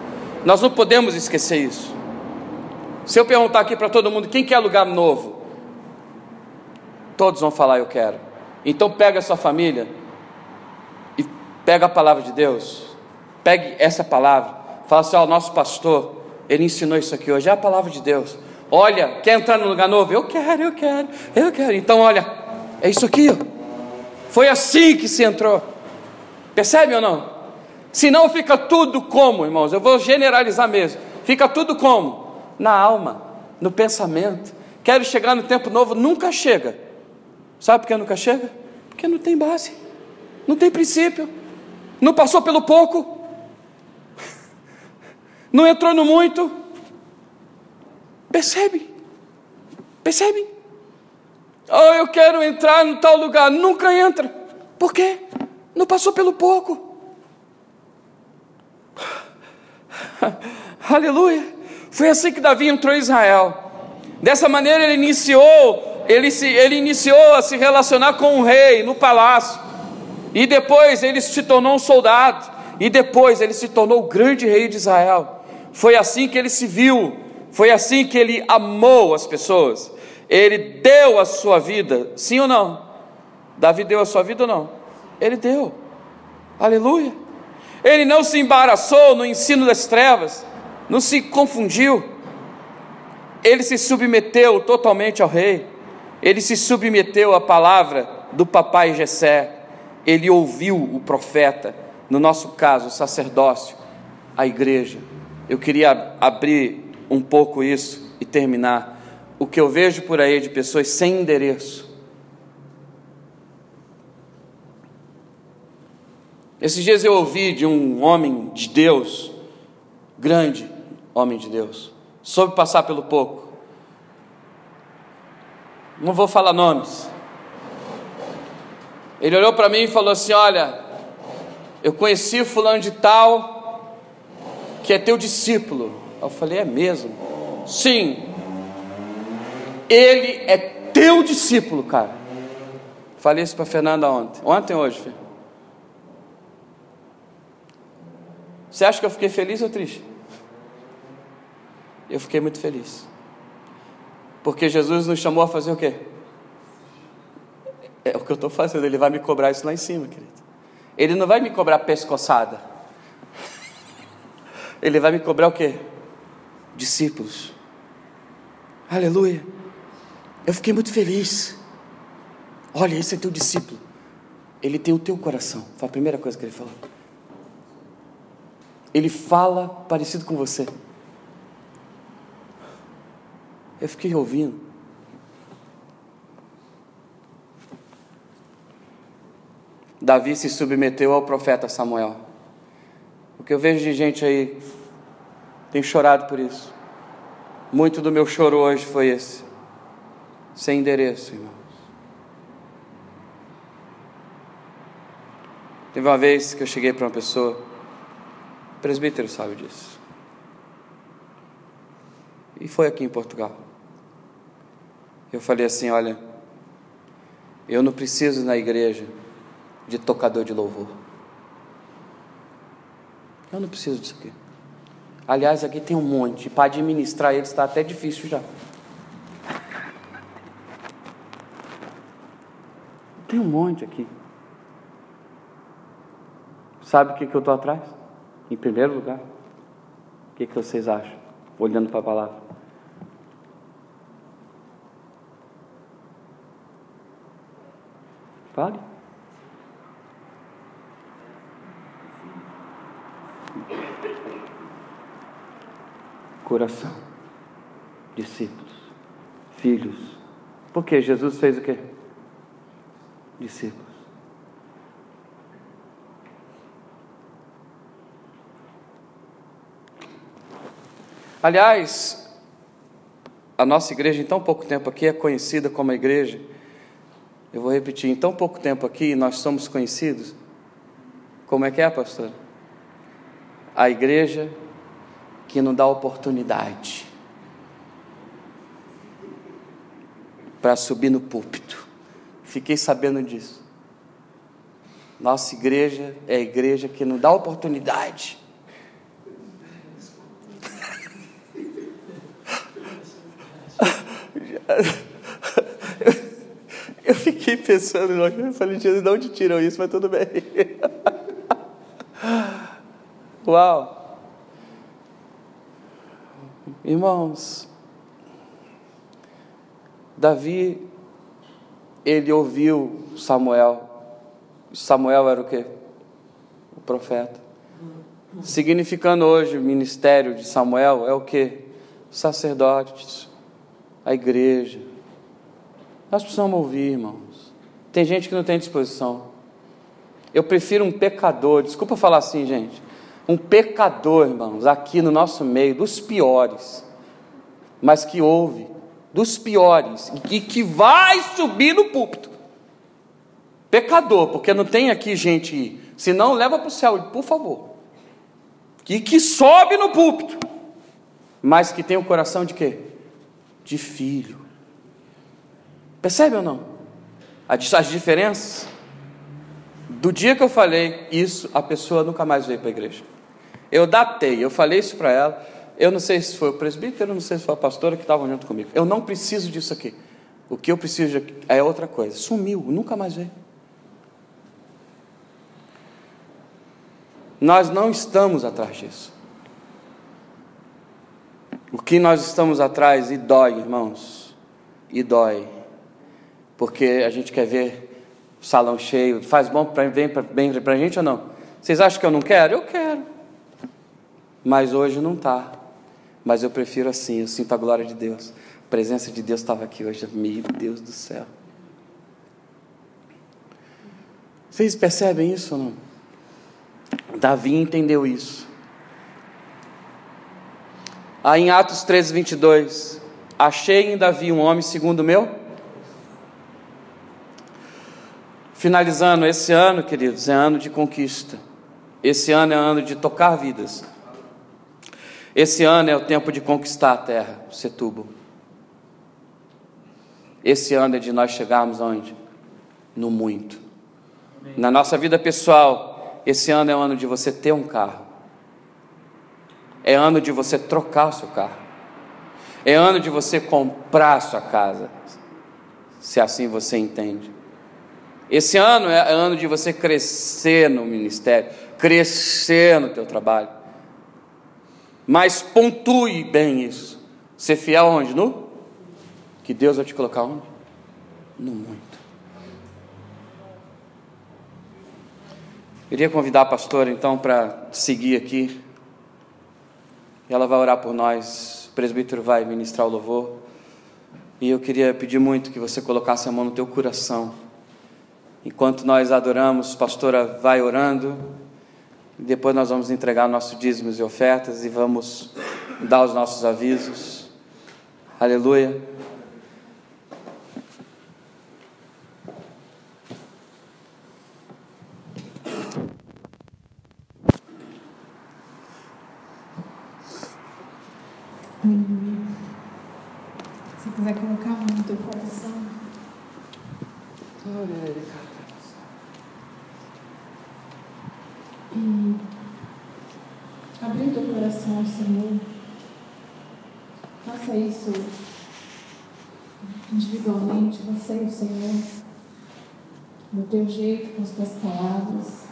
Nós não podemos esquecer isso. Se eu perguntar aqui para todo mundo quem quer lugar novo, todos vão falar eu quero. Então pega a sua família e pega a palavra de Deus. Pegue essa palavra. Fala assim: ó, o nosso pastor, ele ensinou isso aqui hoje, é a palavra de Deus. Olha, quer entrar no lugar novo? Eu quero, eu quero, eu quero. Então, olha, é isso aqui. Ó. Foi assim que se entrou. Percebe ou não? Senão fica tudo como, irmãos? Eu vou generalizar mesmo. Fica tudo como? Na alma, no pensamento. Quero chegar no tempo novo, nunca chega. Sabe por que nunca chega? Porque não tem base, não tem princípio, não passou pelo pouco, não entrou no muito. Percebe? Percebe? Oh, eu quero entrar no tal lugar, nunca entra. Por quê? Não passou pelo pouco. Aleluia. Foi assim que Davi entrou em Israel. Dessa maneira ele iniciou, ele, se, ele iniciou a se relacionar com o rei no palácio. E depois ele se tornou um soldado. E depois ele se tornou o grande rei de Israel. Foi assim que ele se viu. Foi assim que ele amou as pessoas. Ele deu a sua vida, sim ou não? Davi deu a sua vida ou não? Ele deu. Aleluia. Ele não se embaraçou no ensino das trevas, não se confundiu. Ele se submeteu totalmente ao rei. Ele se submeteu à palavra do papai Jessé. ele ouviu o profeta, no nosso caso, o sacerdócio, a igreja. Eu queria abrir um pouco isso e terminar. O que eu vejo por aí de pessoas sem endereço. Esses dias eu ouvi de um homem de Deus, grande homem de Deus, soube passar pelo pouco. Não vou falar nomes. Ele olhou para mim e falou assim: Olha, eu conheci fulano de tal, que é teu discípulo. Eu falei: É mesmo? Sim. Ele é teu discípulo, cara. Falei isso para Fernanda ontem. Ontem hoje, filho. Você acha que eu fiquei feliz ou triste? Eu fiquei muito feliz. Porque Jesus nos chamou a fazer o quê? É o que eu estou fazendo, Ele vai me cobrar isso lá em cima, querido. Ele não vai me cobrar pescoçada. Ele vai me cobrar o quê? Discípulos. Aleluia. Eu fiquei muito feliz. Olha, esse é teu discípulo. Ele tem o teu coração. Foi a primeira coisa que ele falou. Ele fala parecido com você. Eu fiquei ouvindo. Davi se submeteu ao profeta Samuel. O que eu vejo de gente aí tem chorado por isso. Muito do meu choro hoje foi esse. Sem endereço, irmãos. Teve uma vez que eu cheguei para uma pessoa, o presbítero sabe disso. E foi aqui em Portugal. Eu falei assim: olha, eu não preciso na igreja de tocador de louvor. Eu não preciso disso aqui. Aliás, aqui tem um monte. Para administrar eles está até difícil já. Tem um monte aqui. Sabe o que, que eu estou atrás? Em primeiro lugar, o que, que vocês acham? Olhando para a palavra. Fale. Coração, discípulos, filhos. Porque Jesus fez o quê? Discípulos. Aliás, a nossa igreja em tão pouco tempo aqui é conhecida como a igreja. Eu vou repetir, em tão pouco tempo aqui nós somos conhecidos. Como é que é, pastor? A igreja que não dá oportunidade para subir no púlpito. Fiquei sabendo disso. Nossa igreja é a igreja que não dá oportunidade pensando, eu falei, Jesus, de onde tiram isso? Mas tudo bem. Uau! Irmãos, Davi, ele ouviu Samuel. Samuel era o quê? O profeta. Significando hoje o ministério de Samuel é o que? Sacerdotes a igreja. Nós precisamos ouvir, irmãos. Tem gente que não tem disposição. Eu prefiro um pecador, desculpa falar assim, gente. Um pecador, irmãos, aqui no nosso meio, dos piores, mas que ouve, dos piores, e que vai subir no púlpito. Pecador, porque não tem aqui gente, se não, leva para o céu, por favor. E que sobe no púlpito, mas que tem o coração de quê? de filho. Percebe ou não? As diferenças. Do dia que eu falei isso, a pessoa nunca mais veio para a igreja. Eu datei, eu falei isso para ela. Eu não sei se foi o presbítero, não sei se foi a pastora que estava junto comigo. Eu não preciso disso aqui. O que eu preciso é outra coisa. Sumiu, nunca mais veio. Nós não estamos atrás disso. O que nós estamos atrás e dói, irmãos, e dói, porque a gente quer ver salão cheio, faz bom para bem para a gente ou não? Vocês acham que eu não quero? Eu quero. Mas hoje não está. Mas eu prefiro assim, eu sinto a glória de Deus. A presença de Deus estava aqui hoje. Meu Deus do céu. Vocês percebem isso ou não? Davi entendeu isso. Aí em Atos 13, 22, achei em Davi um homem segundo o meu. Finalizando, esse ano, queridos, é ano de conquista. Esse ano é ano de tocar vidas. Esse ano é o tempo de conquistar a terra, Setúbal. Esse ano é de nós chegarmos aonde? No muito. Na nossa vida pessoal, esse ano é o ano de você ter um carro. É ano de você trocar o seu carro. É ano de você comprar a sua casa. Se assim você entende. Esse ano é ano de você crescer no ministério, crescer no teu trabalho. Mas pontue bem isso. Ser fiel onde? No? Que Deus vai te colocar onde? No muito. Queria convidar a pastora então para seguir aqui. Ela vai orar por nós. O presbítero vai ministrar o louvor. E eu queria pedir muito que você colocasse a mão no teu coração. Enquanto nós adoramos, a pastora vai orando. Depois nós vamos entregar nossos dízimos e ofertas e vamos dar os nossos avisos. Aleluia. Se quiser colocar a mão no teu coração. E abrir teu coração ao Senhor. Faça isso individualmente, você e o Senhor, do teu jeito, com as tuas palavras.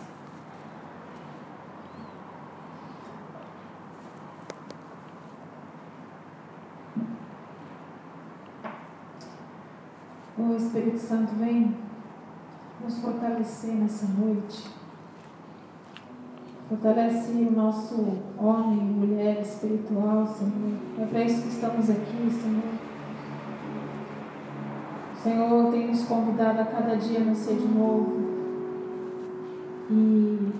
O Espírito Santo vem nos fortalecer nessa noite. Fortalece o nosso homem mulher espiritual, Senhor. É para isso que estamos aqui, Senhor. Senhor tem nos convidado a cada dia a nascer de novo. E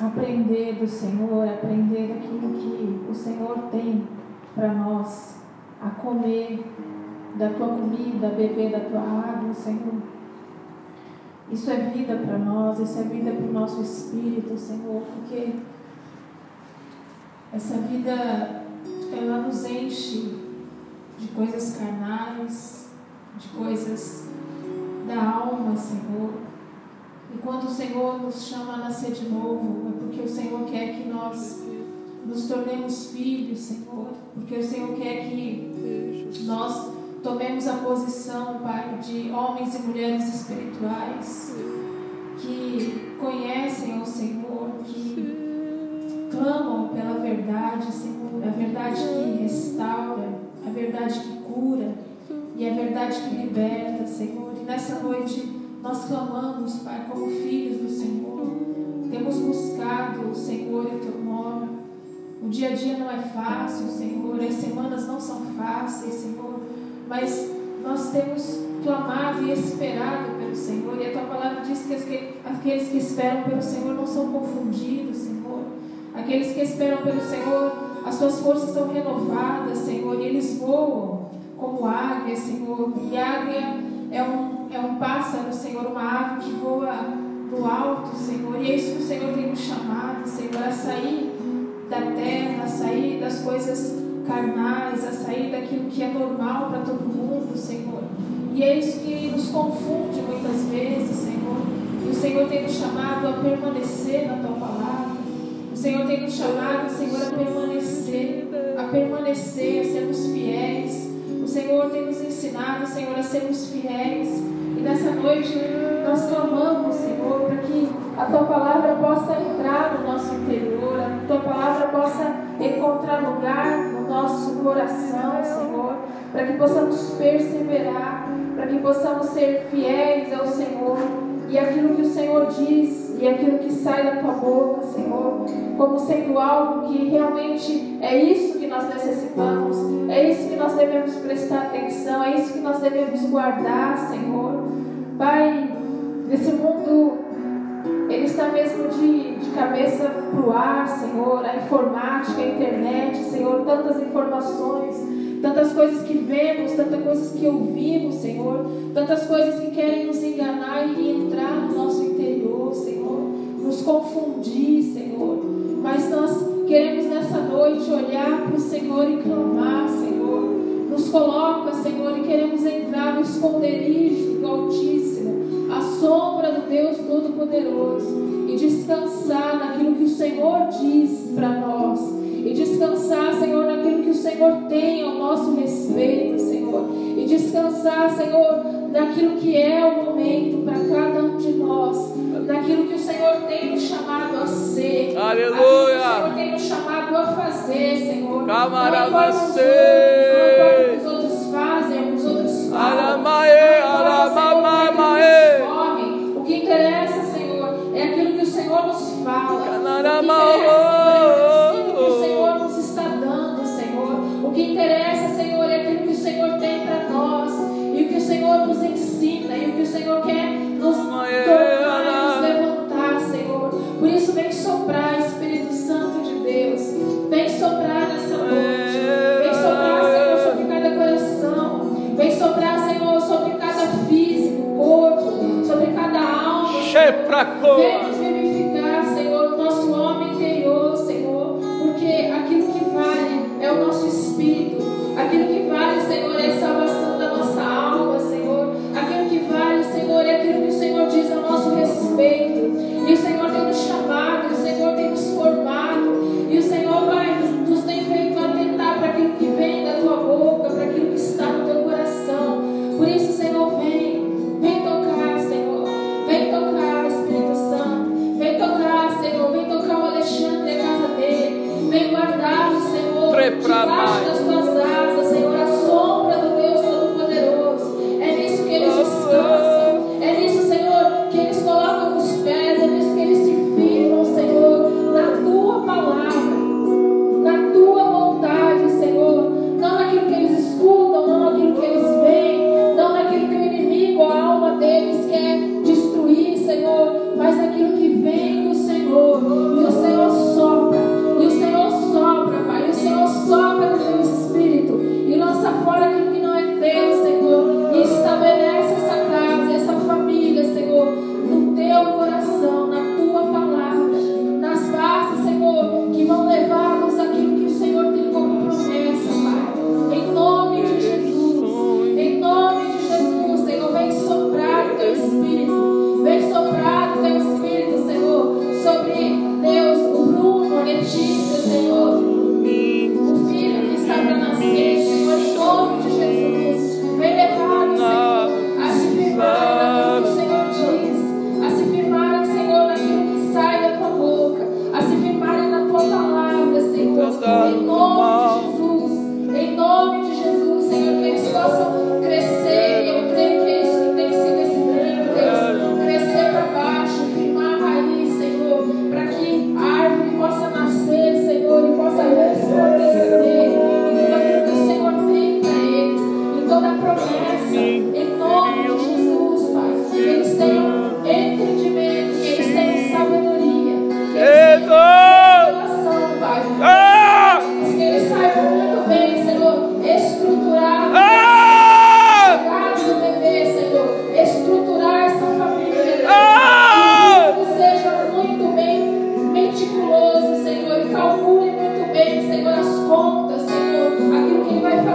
aprender do Senhor, aprender aquilo que o Senhor tem para nós, a comer da tua comida, beber da tua água, Senhor. Isso é vida para nós, isso é vida para o nosso espírito, Senhor, porque essa vida ela nos enche de coisas carnais, de coisas da alma, Senhor. E quando o Senhor nos chama a nascer de novo, é porque o Senhor quer que nós nos tornemos filhos, Senhor, porque o Senhor quer que nós tomemos a posição, Pai, de homens e mulheres espirituais que conhecem o Senhor, que clamam pela verdade, Senhor, a verdade que restaura, a verdade que cura e a verdade que liberta, Senhor. E nessa noite nós clamamos, Pai, como filhos do Senhor. Temos buscado o Senhor e o teu nome. O dia a dia não é fácil, Senhor. As semanas não são fáceis, Senhor mas nós temos clamado e esperado pelo Senhor, e a tua palavra diz que aqueles que esperam pelo Senhor não são confundidos, Senhor. Aqueles que esperam pelo Senhor, as suas forças são renovadas, Senhor, e eles voam como águia, Senhor. E águia é um, é um pássaro, Senhor, uma ave que voa do alto, Senhor. E é isso que o Senhor tem nos chamado, Senhor, a sair da terra, a sair das coisas carnais, a sair daquilo que é normal para todo mundo, Senhor. E é isso que nos confunde muitas vezes, Senhor. E o Senhor tem nos chamado a permanecer na tua palavra. O Senhor tem nos chamado, Senhor, a permanecer, a permanecer, a sermos fiéis. O Senhor tem nos ensinado, Senhor, a sermos fiéis. E nessa noite nós clamamos, Senhor, para que a tua palavra possa entrar no nosso interior, a tua palavra possa encontrar lugar nosso coração, Senhor, para que possamos perseverar, para que possamos ser fiéis ao Senhor e aquilo que o Senhor diz e aquilo que sai da tua boca, Senhor, como sendo algo que realmente é isso que nós necessitamos, é isso que nós devemos prestar atenção, é isso que nós devemos guardar, Senhor. Pai, nesse mundo está mesmo de, de cabeça para o ar, Senhor, a informática, a internet, Senhor, tantas informações tantas coisas que vemos, tantas coisas que ouvimos, Senhor, tantas coisas que querem nos enganar e entrar no nosso interior, Senhor, nos confundir, Senhor. Mas nós queremos nessa noite olhar para o Senhor e clamar, Senhor. Nos coloca, Senhor, e queremos entrar no esconderijo do Altíssimo sombra do Deus Todo-Poderoso e descansar naquilo que o Senhor diz para nós. E descansar, Senhor, naquilo que o Senhor tem ao nosso respeito, Senhor. E descansar, Senhor, naquilo que é o momento para cada um de nós. Naquilo que o Senhor tem nos chamado a ser. Aleluia! Que o Senhor tem nos chamado a fazer, Senhor. Camarada, não ser. Não os outros fazem, os outros falam. Alamae, alamae. O que interessa Senhor, é o que o Senhor nos está dando, Senhor. O que interessa, Senhor, é aquilo que o Senhor tem para nós. E o que o Senhor nos ensina. E o que o Senhor quer nos tornar, nos levantar, Senhor. Por isso, vem soprar, Espírito Santo de Deus. Vem soprar nessa noite. Vem soprar, Senhor, sobre cada coração. Vem soprar, Senhor, sobre cada físico, corpo, sobre cada alma. Vem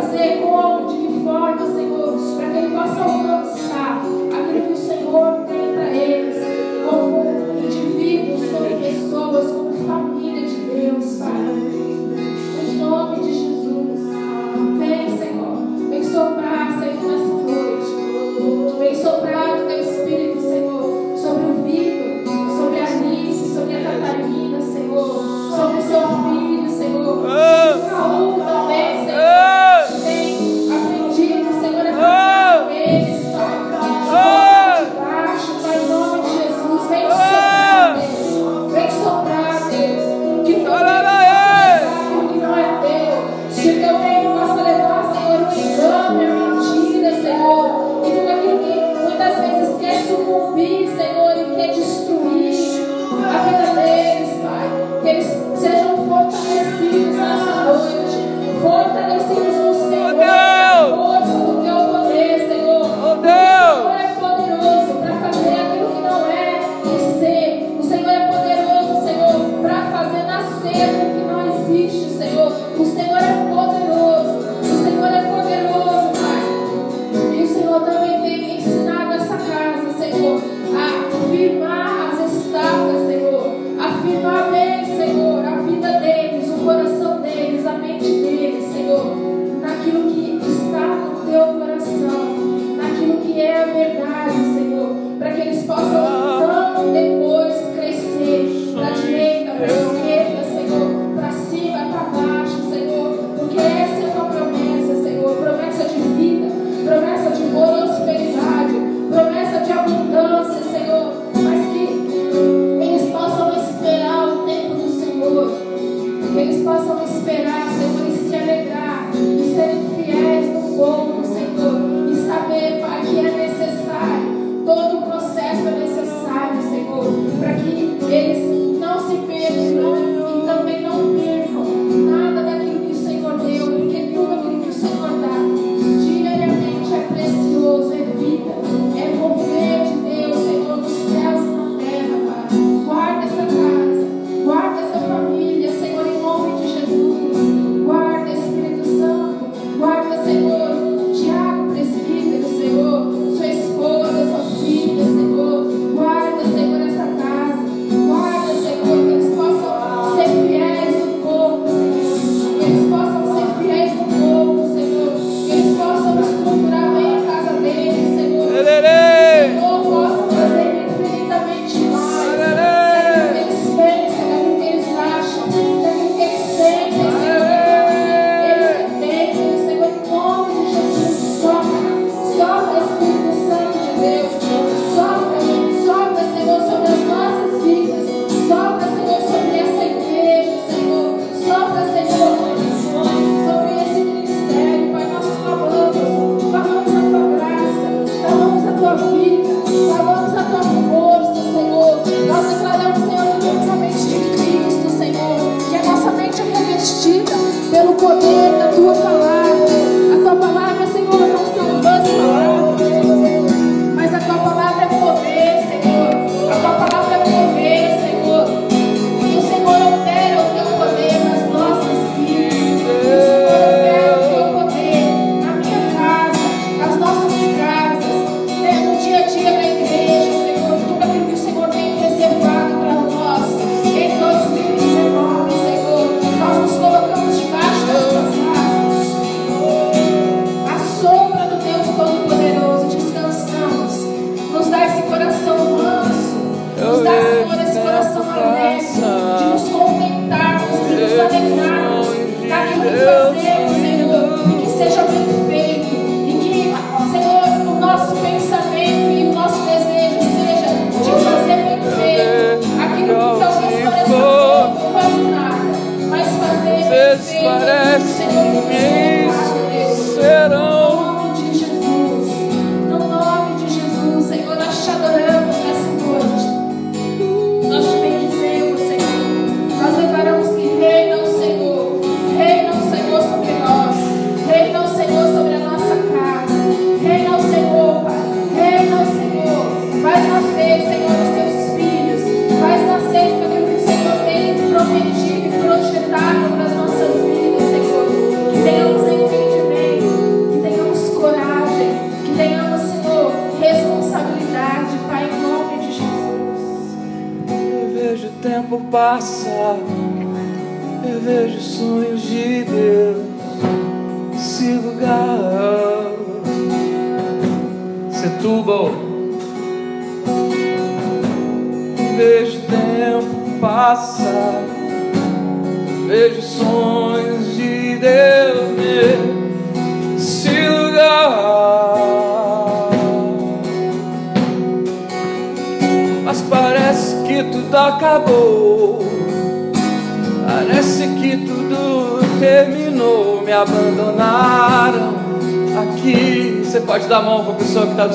fazer, como, de que forma, Senhor, para que Ele possa alcançar.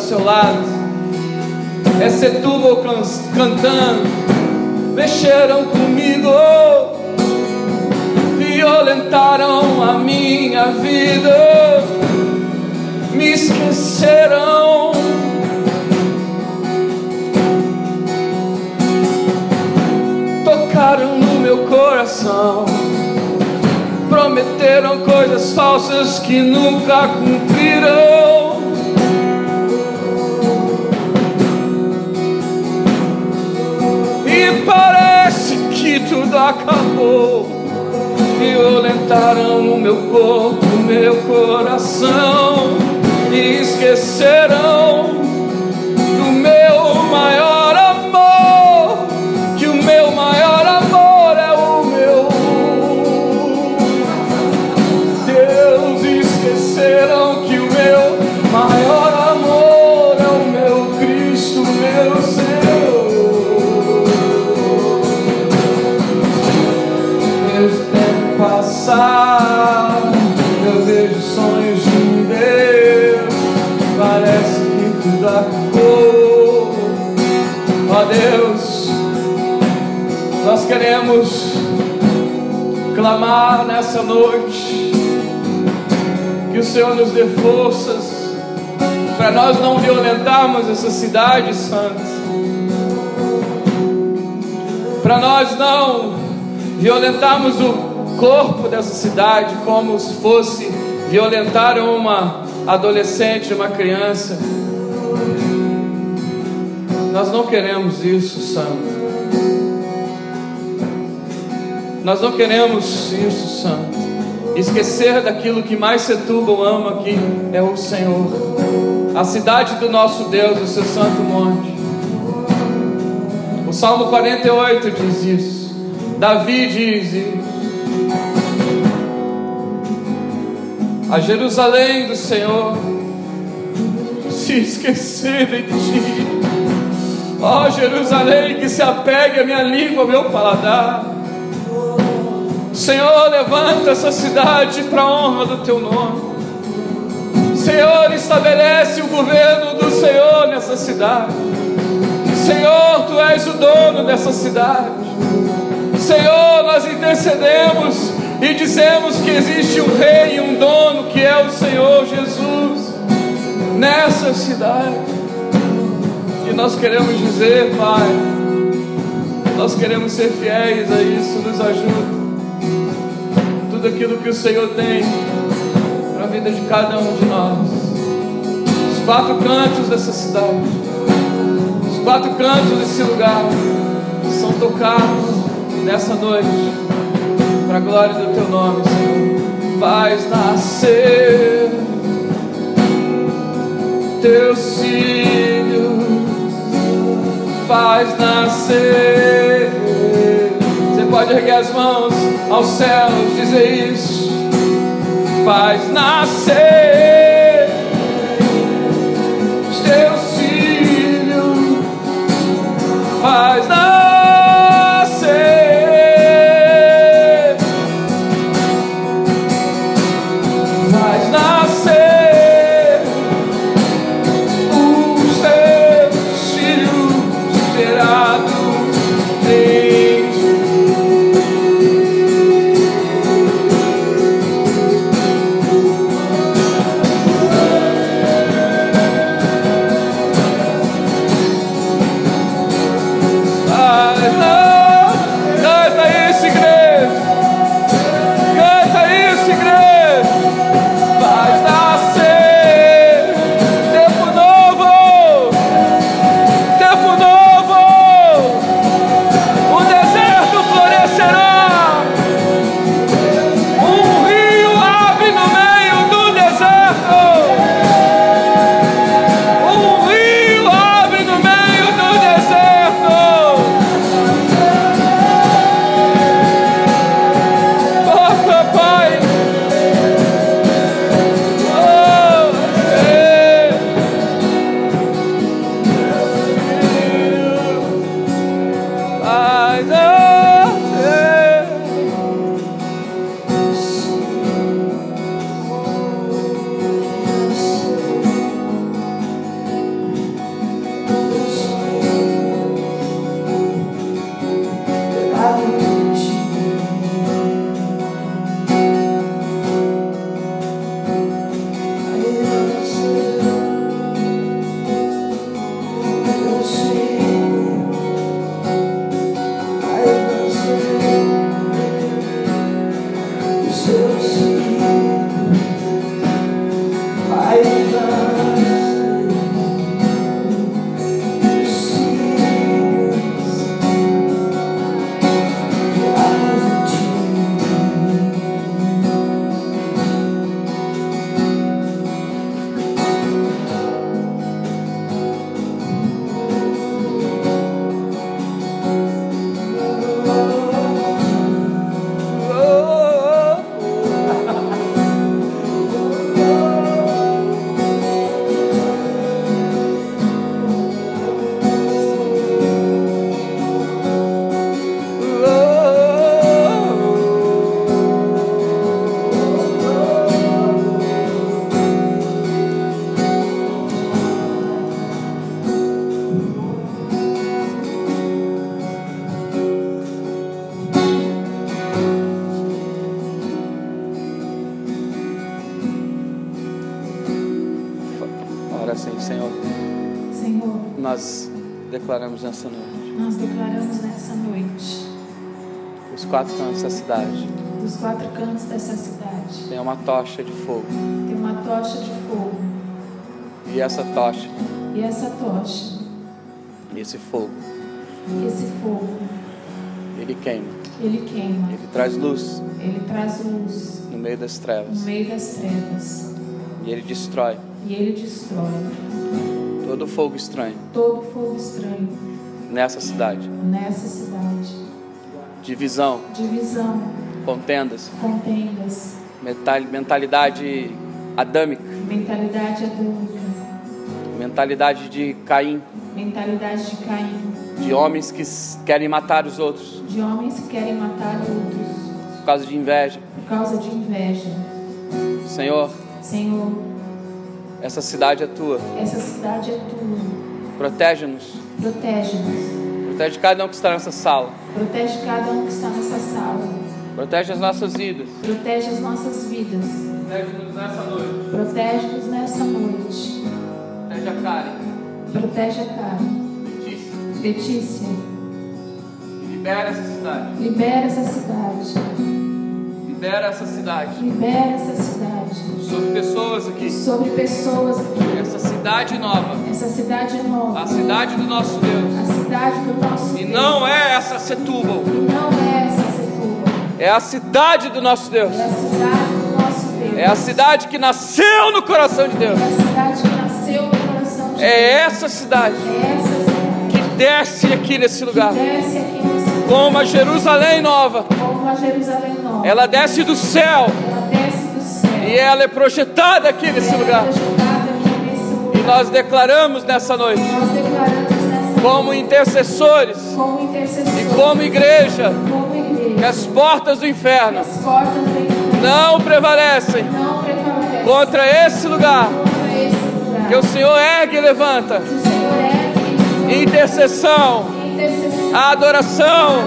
Pessoa noite que o Senhor nos dê forças para nós não violentarmos essa cidade santa, para nós não violentarmos o corpo dessa cidade como se fosse violentar uma adolescente, uma criança. Nós não queremos isso, Santo. Nós não queremos isso, Santo. Esquecer daquilo que mais Setúbal ama aqui é o Senhor. A cidade do nosso Deus, o seu santo monte. O Salmo 48 diz isso. Davi diz isso. A Jerusalém do Senhor se esquecerem de ti. Ó Jerusalém, que se apegue a minha língua, ao meu paladar. Senhor, levanta essa cidade para a honra do teu nome. Senhor, estabelece o governo do Senhor nessa cidade. Senhor, tu és o dono dessa cidade. Senhor, nós intercedemos e dizemos que existe um rei e um dono que é o Senhor Jesus nessa cidade. E nós queremos dizer, Pai, nós queremos ser fiéis a isso, nos ajuda. Tudo aquilo que o Senhor tem para a vida de cada um de nós. Os quatro cantos dessa cidade, os quatro cantos desse lugar são tocados nessa noite para a glória do teu nome, Senhor. Faz nascer teus filhos, faz nascer. Você pode erguer as mãos aos céus, dizer isso. Faz nascer os teus filhos, faz nascer. Cidade. dos quatro cantos dessa cidade, Tem uma tocha de fogo. tem uma tocha de fogo. E essa tocha, E essa tocha, esse fogo, esse fogo, ele queima. ele queima, Ele traz luz ele traz luz no meio das no trevas. meio das trevas. E ele destrói E ele destrói todo fogo estranho todo fogo estranho nessa cidade. nessa cidade. Divisão, Divisão, contendas, contendas, mental- mentalidade adâmica, mentalidade adúltera, mentalidade de Caim, mentalidade de Caim, de homens que querem matar os outros de homens que querem matar outros por causa de inveja. por causa de inveja. Senhor, Senhor, essa cidade é tua. essa cidade é tua. Protege-nos. Protege-nos. Protege cada um que está nessa sala. Protege cada um que está nessa sala. Protege as nossas vidas. Protege as nossas vidas. Protege-nos nessa noite. Protege-nos nessa noite. Protege a Karen. Protege a Karen. Letícia. Letícia, Libera essa cidade. libera essa cidade. Libera essa cidade. Libera essa cidade. Sobre pessoas aqui. Sobre pessoas aqui. Essa cidade nova. Essa cidade nova. A cidade do nosso Deus. A cidade do nosso E Deus. não é essa Setúbal. E não é essa Setúbal. É a cidade do nosso Deus. É a cidade do nosso Deus. É a cidade que nasceu no coração de Deus. É a cidade que nasceu no coração de É Deus. essa cidade É essa cidade que desce aqui nesse lugar. que desce aqui nesse lugar. Como a Jerusalém nova. Como a Jerusalém nova. Ela desce do céu Ela desce do céu. e ela é projetada aqui nesse é lugar. projetada aqui nesse lugar. E nós declaramos nessa noite, Nós declaramos como intercessores como intercessores, e como igreja, como igreja, que as portas do inferno as portas do inferno não prevalecem não prevalecem contra esse lugar. contra esse lugar. Que o Senhor ergue e levanta é intercessão, intercessor, adoração,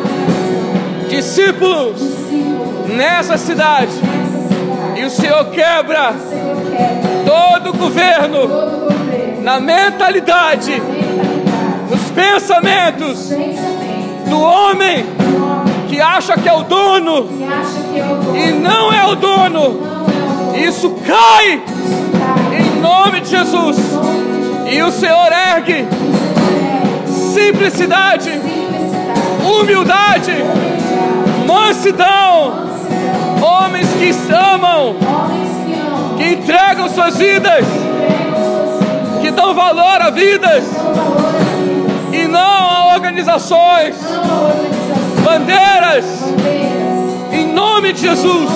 discípulos discípulo nessa cidade. nessa cidade. E o Senhor quebra O Senhor quer todo o governo todo o governo, na mentalidade, pensamentos pensamento do homem que acha que é o dono e não é o dono. Isso cai em nome de Jesus. E o Senhor ergue simplicidade, humildade, mansidão, homens que amam, que entregam suas vidas, que dão valor a vidas organizações, bandeiras, em nome de Jesus.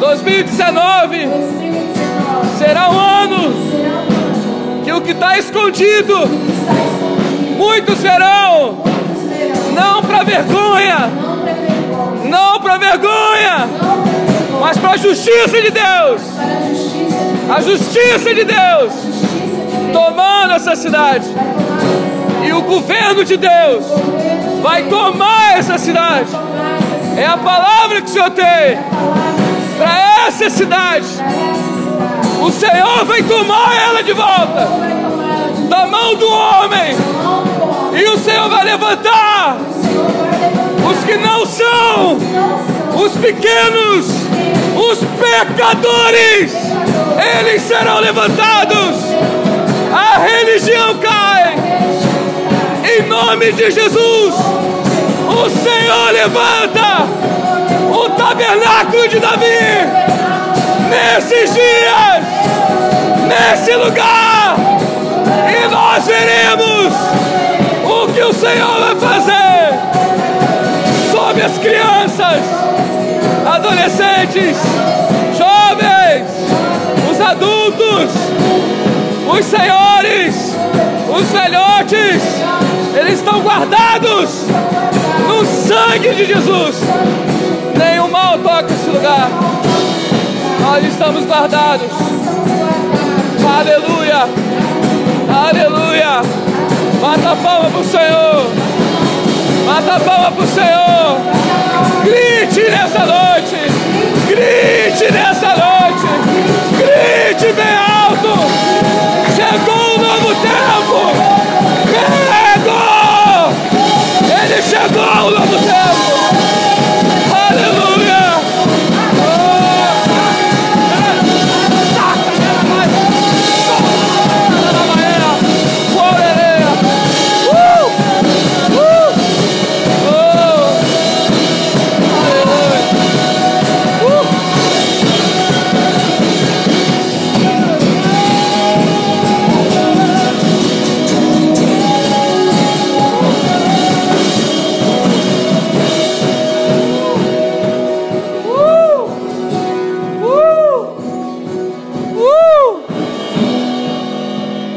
2019 2019 será um ano que o que está escondido, muitos verão, não para vergonha, não para vergonha, mas para a justiça de Deus, a justiça de Deus. tomando essa cidade. E o governo de Deus vai tomar essa cidade. É a palavra que o Senhor tem para essa cidade. O Senhor vai tomar ela de volta da mão do homem. E o Senhor vai levantar os que não são os pequenos, os pecadores. Eles serão levantados. A religião cai. Nome de Jesus, o Senhor levanta o tabernáculo de Davi. Nesses dias, nesse lugar, e nós veremos o que o Senhor vai fazer sobre as crianças, adolescentes, jovens, os adultos, os senhores, os velhotes, eles estão guardados no sangue de Jesus. Nenhum mal toca esse lugar. Nós estamos guardados. Aleluia. Aleluia. Mata a palma pro Senhor. Mata a palma pro Senhor. Grite nessa noite. Grite nessa noite.